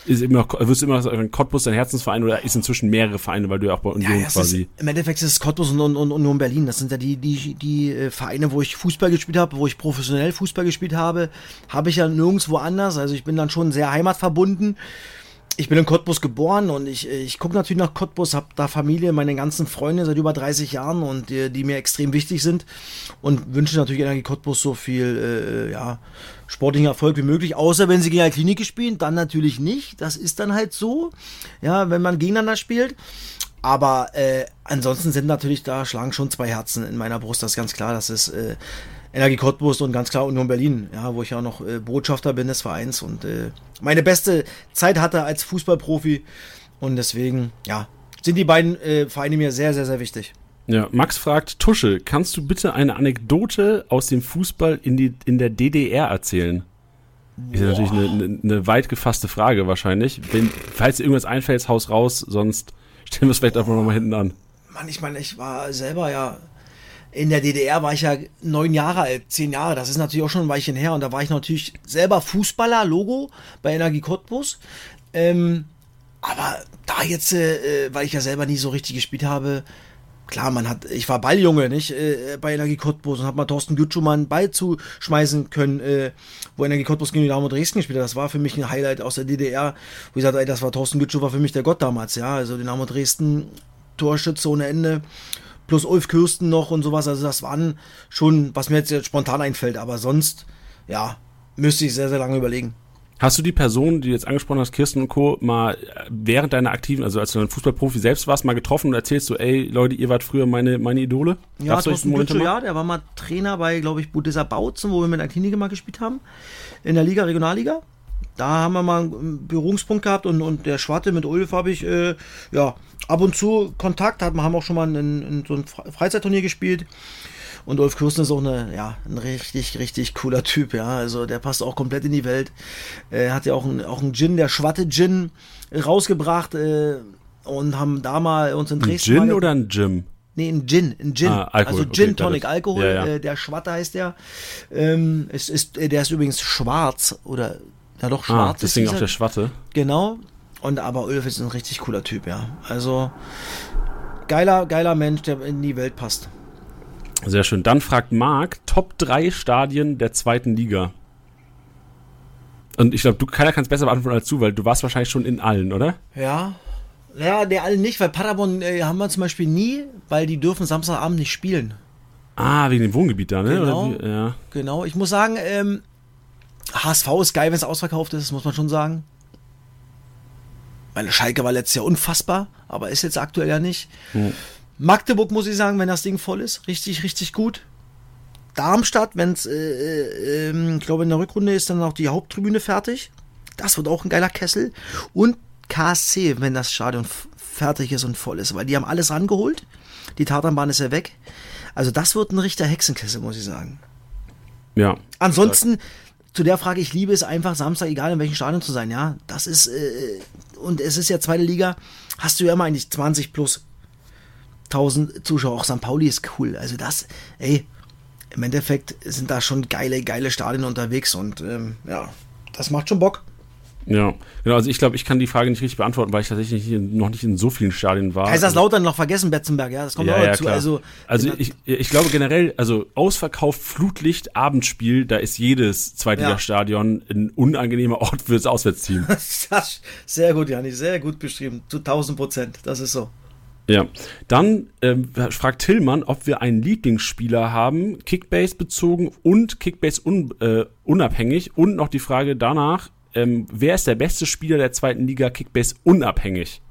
ist immer noch, wirst du immer noch Cottbus dein Herzensverein oder ist inzwischen mehrere Vereine, weil du ja auch bei Union ja, quasi. Ist, Im Endeffekt ist es Cottbus und, und, und Union Berlin. Das sind ja die, die, die äh, Vereine, wo ich Fußball gespielt habe, wo ich professionell Fußball gespielt habe. Habe ich ja nirgendwo anders. Also ich bin dann schon sehr heimatverbunden ich bin in Cottbus geboren und ich, ich gucke natürlich nach Cottbus, habe da Familie, meine ganzen Freunde seit über 30 Jahren und die, die mir extrem wichtig sind und wünsche natürlich Energie Cottbus so viel äh, ja, sportlichen Erfolg wie möglich, außer wenn sie gegen eine Klinik spielen, dann natürlich nicht. Das ist dann halt so, ja, wenn man gegeneinander spielt. Aber äh, ansonsten sind natürlich da schlagen schon zwei Herzen in meiner Brust, das ist ganz klar. Das ist äh, Energie Cottbus und ganz klar Union Berlin, ja, wo ich ja noch äh, Botschafter bin des Vereins und äh, meine beste Zeit hatte als Fußballprofi und deswegen, ja, sind die beiden äh, Vereine mir sehr, sehr, sehr wichtig. Ja, Max fragt, Tusche, kannst du bitte eine Anekdote aus dem Fußball in, die, in der DDR erzählen? Ist ja natürlich eine, eine, eine weit gefasste Frage wahrscheinlich. Wenn, falls dir irgendwas einfällt, haus raus, sonst [LAUGHS] stellen wir es vielleicht einfach nochmal hinten an. Mann, ich meine, ich war selber ja in der DDR war ich ja neun Jahre alt, zehn Jahre. Das ist natürlich auch schon ein Weilchen her. Und da war ich natürlich selber Fußballer, Logo bei Energie Cottbus. Ähm, aber da jetzt, äh, weil ich ja selber nie so richtig gespielt habe, klar, man hat, ich war Balljunge, nicht, äh, bei Energie Cottbus und hab mal Thorsten einen Ball zuschmeißen können, äh, wo Energie Cottbus gegen Dynamo Dresden gespielt hat. Das war für mich ein Highlight aus der DDR, wo ich sagte, ey, das war Thorsten Gütschuh, war für mich der Gott damals, ja, also Dynamo Dresden, Torschütze ohne Ende, plus Ulf Kürsten noch und sowas, also das waren schon, was mir jetzt spontan einfällt, aber sonst, ja, müsste ich sehr, sehr lange überlegen. Hast du die Person, die du jetzt angesprochen hast, Kirsten und Co., mal während deiner aktiven, also als du ein Fußballprofi selbst warst, mal getroffen und erzählst so, ey, Leute, ihr wart früher meine, meine Idole? Ja, Thorsten ja, der war mal Trainer bei, glaube ich, Budesa Bautzen, wo wir mit Aktinike mal gespielt haben, in der Liga, Regionalliga. Da haben wir mal einen Berührungspunkt gehabt und, und der Schwarte mit Ulf habe ich, äh, ja, ab und zu Kontakt, haben auch schon mal in, so ein Freizeitturnier gespielt. Und Ulf Kürsten ist auch eine, ja, ein richtig, richtig cooler Typ, ja. Also der passt auch komplett in die Welt. Er hat ja auch einen, auch einen Gin, der Schwatte Gin, rausgebracht äh, und haben da mal uns in Dresden. Ein Gin oder ein Gin? Nee, ein Gin, ein Gin. Ah, also Gin okay, Tonic Alkohol, ja, ja. Äh, der Schwatte heißt der. Ähm, es ist, der ist übrigens schwarz oder ja doch ah, schwarz. Ah, deswegen auch der Schwatte. Genau. Und aber Ulf ist ein richtig cooler Typ, ja. Also geiler, geiler Mensch, der in die Welt passt. Sehr schön. Dann fragt Marc, Top 3 Stadien der zweiten Liga. Und ich glaube, du keiner kann es besser beantworten als du, weil du warst wahrscheinlich schon in allen, oder? Ja. Ja, der allen nicht, weil Paderborn äh, haben wir zum Beispiel nie, weil die dürfen Samstagabend nicht spielen. Ah, wegen dem Wohngebiet da, ne? Genau. Ja. Genau. Ich muss sagen, ähm, HSV ist geil, wenn es ausverkauft ist, muss man schon sagen. Meine Schalke war letztes Jahr unfassbar, aber ist jetzt aktuell ja nicht. Hm. Magdeburg muss ich sagen, wenn das Ding voll ist, richtig, richtig gut. Darmstadt, wenn es, äh, äh, ähm, ich glaube, in der Rückrunde ist dann auch die Haupttribüne fertig. Das wird auch ein geiler Kessel. Und KSC, wenn das Stadion fertig ist und voll ist, weil die haben alles rangeholt. Die Tatanbahn ist ja weg. Also das wird ein richtiger Hexenkessel, muss ich sagen. Ja. Ansonsten, zu der Frage, ich liebe es einfach, Samstag, egal in welchem Stadion zu sein, ja. Das ist, äh, und es ist ja zweite Liga, hast du ja immer eigentlich 20 plus 1000 Zuschauer. Auch St. Pauli ist cool. Also das, ey, im Endeffekt sind da schon geile, geile Stadien unterwegs und ähm, ja, das macht schon Bock. Ja, genau. Also ich glaube, ich kann die Frage nicht richtig beantworten, weil ich tatsächlich noch nicht in so vielen Stadien war. Kaiserslautern noch vergessen, Betzenberg, ja, das kommt ja, auch ja, dazu. Klar. Also, also ich, ich glaube generell, also ausverkauft, Flutlicht, Abendspiel, da ist jedes Zweitligastadion ja. ein unangenehmer Ort fürs Auswärtsteam. [LAUGHS] sehr gut, Jani, sehr gut beschrieben. Zu 1000 Prozent, das ist so. Ja, dann ähm, fragt Tillmann, ob wir einen Lieblingsspieler haben, Kickbase bezogen und Kickbase un, äh, unabhängig. Und noch die Frage danach, ähm, wer ist der beste Spieler der zweiten Liga Kickbase unabhängig?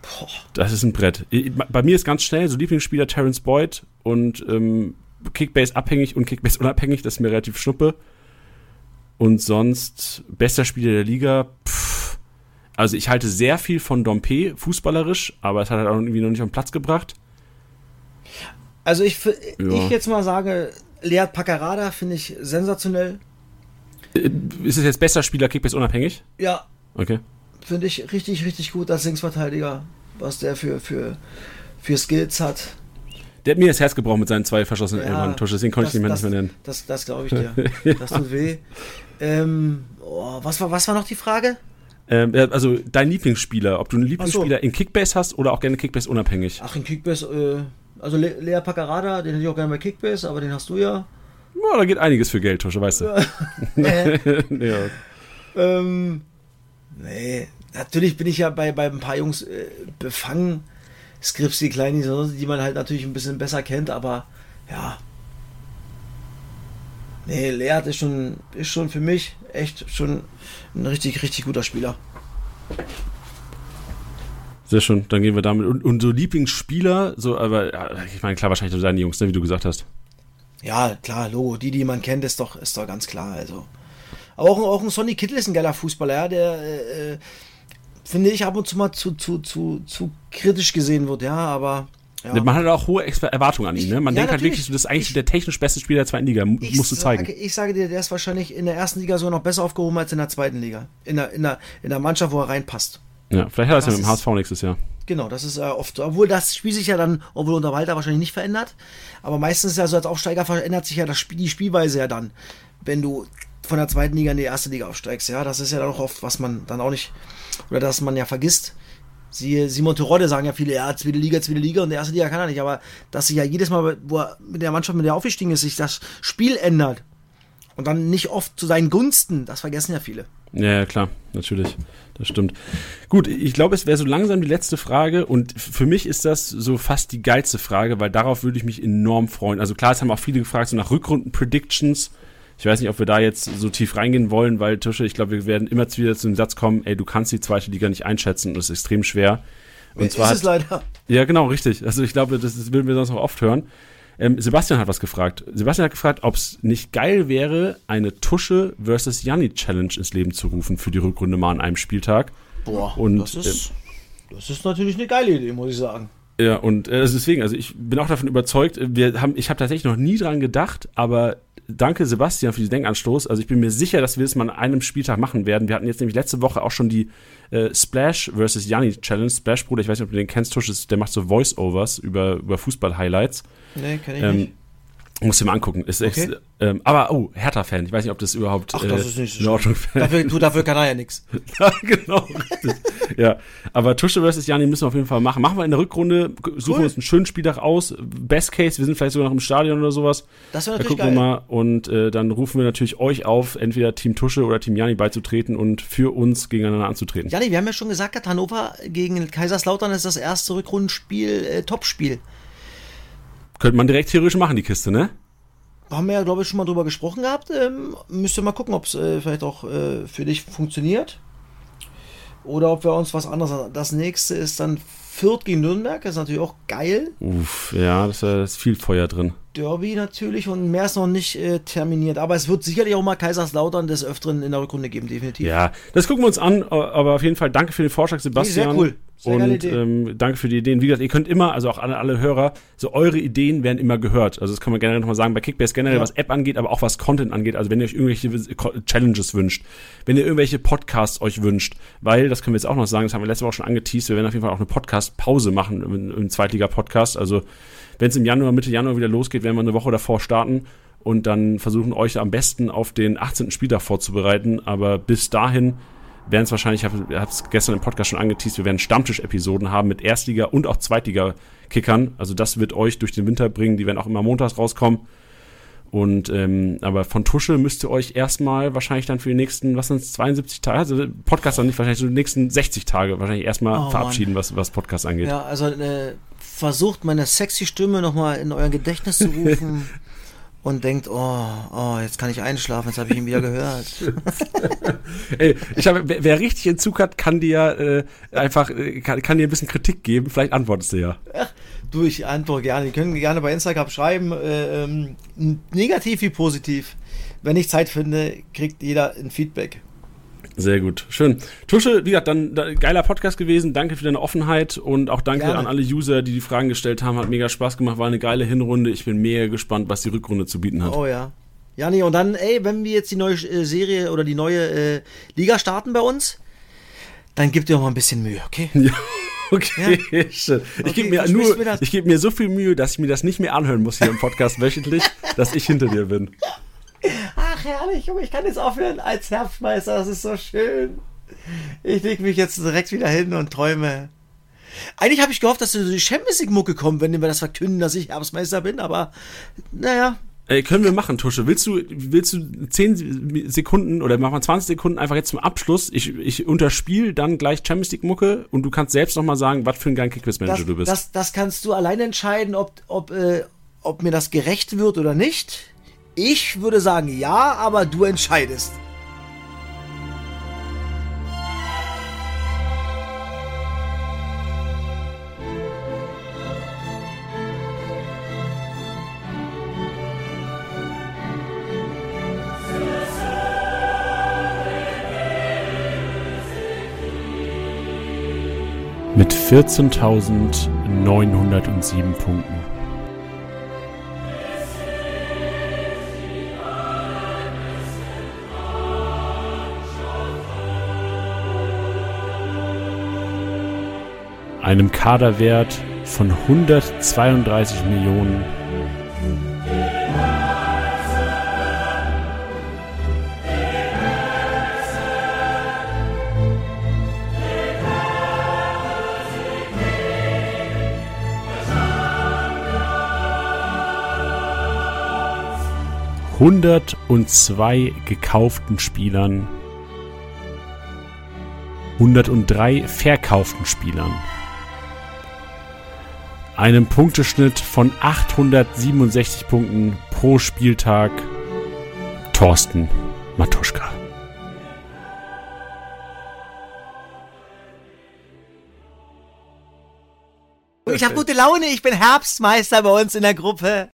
Boah. Das ist ein Brett. Bei mir ist ganz schnell so Lieblingsspieler Terence Boyd und ähm, Kickbase abhängig und Kickbase unabhängig, das ist mir relativ schnuppe. Und sonst bester Spieler der Liga, pff, also ich halte sehr viel von Dompe fußballerisch, aber es hat halt auch irgendwie noch nicht am Platz gebracht. Also ich, ja. ich jetzt mal sage, Lead Paccarada finde ich sensationell. Äh, ist es jetzt besser Spieler Kickbase unabhängig? Ja. Okay. Finde ich richtig, richtig gut als Linksverteidiger, was der für, für, für Skills hat. Der hat mir das Herz gebrochen mit seinen zwei verschossenen ja, Elfern deswegen konnte das, ich ihn nicht mehr nennen. Das, das glaube ich dir. [LAUGHS] Das tut weh. Ähm, oh, was, war, was war noch die Frage? Ähm, also dein Lieblingsspieler, ob du einen Lieblingsspieler so. in Kickbase hast oder auch gerne Kickbase unabhängig. Ach, in Kickbase, äh, also Le Lea Paccarada, den hätte ich auch gerne bei Kickbase, aber den hast du ja. Ja, da geht einiges für Geld, Tusche, weißt du. [LAUGHS] ja. Ähm, nee, natürlich bin ich ja bei, bei ein paar Jungs äh, befangen. Skrips, die Kleinen, die man halt natürlich ein bisschen besser kennt, aber ja. Nee, Leert ist schon, ist schon für mich echt schon ein richtig, richtig guter Spieler. Sehr schön, dann gehen wir damit. Und, und so Lieblingsspieler, so, aber ich meine, klar, wahrscheinlich deine Jungs, ne, wie du gesagt hast. Ja, klar, Logo. Die, die man kennt, ist doch, ist doch ganz klar. Also. Aber auch, auch ein Sonny Kittel ist ein geiler Fußballer, ja, der äh, finde ich ab und zu mal zu, zu, zu, zu kritisch gesehen wird, ja, aber Ja. Man hat auch hohe Erwartungen an ihn. Ne? Man ja, denkt halt wirklich, das ist eigentlich ich, der technisch beste Spieler der zweiten Liga. Musst du zeigen. Sage, ich sage dir, der ist wahrscheinlich in der ersten Liga sogar noch besser aufgehoben als in der zweiten Liga. In der, in der, in der Mannschaft, wo er reinpasst. Ja, vielleicht hat er es ja mit dem HSV nächstes Jahr. Genau, das ist äh, oft so. Obwohl das Spiel sich ja dann, obwohl unter Walter wahrscheinlich nicht verändert. Aber meistens ist ja so als Aufsteiger verändert sich ja das Spiel, die Spielweise ja dann. Wenn du von der zweiten Liga in die erste Liga aufsteigst. Ja, das ist ja dann auch oft, was man dann auch nicht, oder dass man ja vergisst. Sie, Simon Terodde sagen ja viele, ja, zweite Liga, zweite Liga und der erste Liga kann er nicht, aber dass sich ja jedes Mal, wo er mit der Mannschaft mit der aufgestiegen ist, sich das Spiel ändert und dann nicht oft zu seinen Gunsten, das vergessen ja viele. Ja, klar, natürlich. Das stimmt. Gut, ich glaube, es wäre so langsam die letzte Frage und für mich ist das so fast die geilste Frage, weil darauf würde ich mich enorm freuen. Also klar, es haben auch viele gefragt, so nach Rückrunden-Predictions ich weiß nicht, ob wir da jetzt so tief reingehen wollen, weil Tusche, ich glaube, wir werden immer wieder zu dem Satz kommen, ey, du kannst die zweite Liga nicht einschätzen und das ist extrem schwer. Und zwar ist es leider. Ja, genau, richtig. Also ich glaube, das, das würden wir sonst noch oft hören. Ähm, Sebastian hat was gefragt. Sebastian hat gefragt, ob es nicht geil wäre, eine Tusche versus Janni Challenge ins Leben zu rufen für die Rückrunde mal an einem Spieltag. Boah, und, das, ist, äh, das ist natürlich eine geile Idee, muss ich sagen. Ja, und äh, deswegen, also ich bin auch davon überzeugt, wir haben, ich habe tatsächlich noch nie dran gedacht, aber danke Sebastian für diesen Denkanstoß. Also ich bin mir sicher, dass wir es mal an einem Spieltag machen werden. Wir hatten jetzt nämlich letzte Woche auch schon die äh, Splash vs. Yanni Challenge. Splash Bruder, ich weiß nicht, ob du den kennst, Tusch, der macht so Voice-Overs über, über Fußball-Highlights. Nee, kenn ich ähm, nicht. Muss dir mal angucken. Ist okay. echt, ähm, aber, oh, Hertha-Fan. Ich weiß nicht, ob das überhaupt Ach, das äh, ist nicht so dafür, du, dafür kann er ja nichts. [LAUGHS] genau, richtig. ja, aber Tusche vs. Jani müssen wir auf jeden Fall machen. Machen wir in der Rückrunde, suchen cool. uns einen schönen Spieltag aus. Best Case, wir sind vielleicht sogar noch im Stadion oder sowas. Das wäre natürlich da gucken geil. wir mal. Und äh, dann rufen wir natürlich euch auf, entweder Team Tusche oder Team Jani beizutreten und für uns gegeneinander anzutreten. Jani, wir haben ja schon gesagt, Hannover gegen Kaiserslautern ist das erste Rückrundenspiel, äh, Topspiel. Könnte man direkt theoretisch machen, die Kiste, ne? Haben wir ja, glaube ich, schon mal drüber gesprochen gehabt. Ähm, müsst ihr mal gucken, ob es äh, vielleicht auch äh, für dich funktioniert. Oder ob wir uns was anderes. Das nächste ist dann Fürth gegen Nürnberg. Das ist natürlich auch geil. Uff, ja, das ist viel Feuer drin. Derby natürlich und mehr ist noch nicht äh, terminiert. Aber es wird sicherlich auch mal Kaiserslautern des Öfteren in der Rückrunde geben, definitiv. Ja, das gucken wir uns an. Aber auf jeden Fall danke für den Vorschlag, Sebastian. Sehr cool. Sehr und ähm, danke für die Ideen. Wie gesagt, ihr könnt immer, also auch alle, alle Hörer, so eure Ideen werden immer gehört. Also das kann man generell nochmal sagen, bei Kickbase generell, ja. was App angeht, aber auch was Content angeht. Also wenn ihr euch irgendwelche Challenges wünscht, wenn ihr irgendwelche Podcasts euch wünscht, weil, das können wir jetzt auch noch sagen, das haben wir letzte Woche schon angeteased, wir werden auf jeden Fall auch eine Podcast-Pause machen im, im Zweitliga-Podcast. Also wenn es im Januar, Mitte Januar wieder losgeht, werden wir eine Woche davor starten und dann versuchen euch am besten auf den 18. Spieltag vorzubereiten. Aber bis dahin werden es wahrscheinlich, ich habe es gestern im Podcast schon angeteased, wir werden Stammtisch-Episoden haben mit Erstliga- und auch Zweitliga-Kickern. Also das wird euch durch den Winter bringen. Die werden auch immer montags rauskommen. Und ähm, aber von Tusche müsst ihr euch erstmal wahrscheinlich dann für die nächsten, was sind es, 72 Tage, also Podcast dann nicht, wahrscheinlich so die nächsten 60 Tage wahrscheinlich erstmal oh, verabschieden, was, was Podcast angeht. Ja, also äh, versucht meine sexy Stimme nochmal in euer Gedächtnis zu rufen. [LAUGHS] und denkt, oh, oh, jetzt kann ich einschlafen, jetzt habe ich ihn wieder gehört. [LAUGHS] Ey, ich habe, wer, wer, richtig Entzug hat, kann dir äh, einfach, äh, kann, kann, dir ein bisschen Kritik geben, vielleicht antwortest du ja. Ach, du, ich antworte gerne. Die können gerne bei Instagram schreiben, äh, ähm, negativ wie positiv. Wenn ich Zeit finde, kriegt jeder ein Feedback. Sehr gut. Schön. Tusche, wie gesagt, dann da, geiler Podcast gewesen. Danke für deine Offenheit und auch danke Gerne. an alle User, die die Fragen gestellt haben. Hat mega Spaß gemacht, war eine geile Hinrunde. Ich bin mega gespannt, was die Rückrunde zu bieten hat. Oh ja. Ja, nee, und dann, ey, wenn wir jetzt die neue äh, Serie oder die neue äh, Liga starten bei uns, dann gib dir auch mal ein bisschen Mühe, okay? [LAUGHS] Ja. Okay, ja. schön. Ich okay, gebe mir nur, ich gebe mir so viel Mühe, dass ich mir das nicht mehr anhören muss hier im Podcast wöchentlich, [LAUGHS] dass ich hinter dir bin. [LAUGHS] Ach, herrlich, Junge, ich kann jetzt aufhören als Herbstmeister, das ist so schön. Ich leg mich jetzt direkt wieder hin und träume. Eigentlich habe ich gehofft, dass du die Champions League-Mucke kommt, wenn wir das verkünden, dass ich Herbstmeister bin, aber naja. Ey, können wir machen, Tusche. Willst du, willst du 10 Sekunden oder machen wir 20 Sekunden einfach jetzt zum Abschluss? Ich, ich unterspiele dann gleich Champions League-Mucke und du kannst selbst nochmal sagen, was für ein geiler Kickquiz-Manager du bist. Das, das kannst du allein entscheiden, ob, ob, äh, ob mir das gerecht wird oder nicht. Ich würde sagen ja, aber du entscheidest. Mit 14.900 907 Punkten. Einem Kaderwert von 132 Millionen. Hundertundzwei gekauften Spielern, 103 verkauften Spielern, einem Punkteschnitt von 867 Punkten pro Spieltag, Thorsten Matuschka. Ich habe gute Laune, ich bin Herbstmeister bei uns in der Gruppe.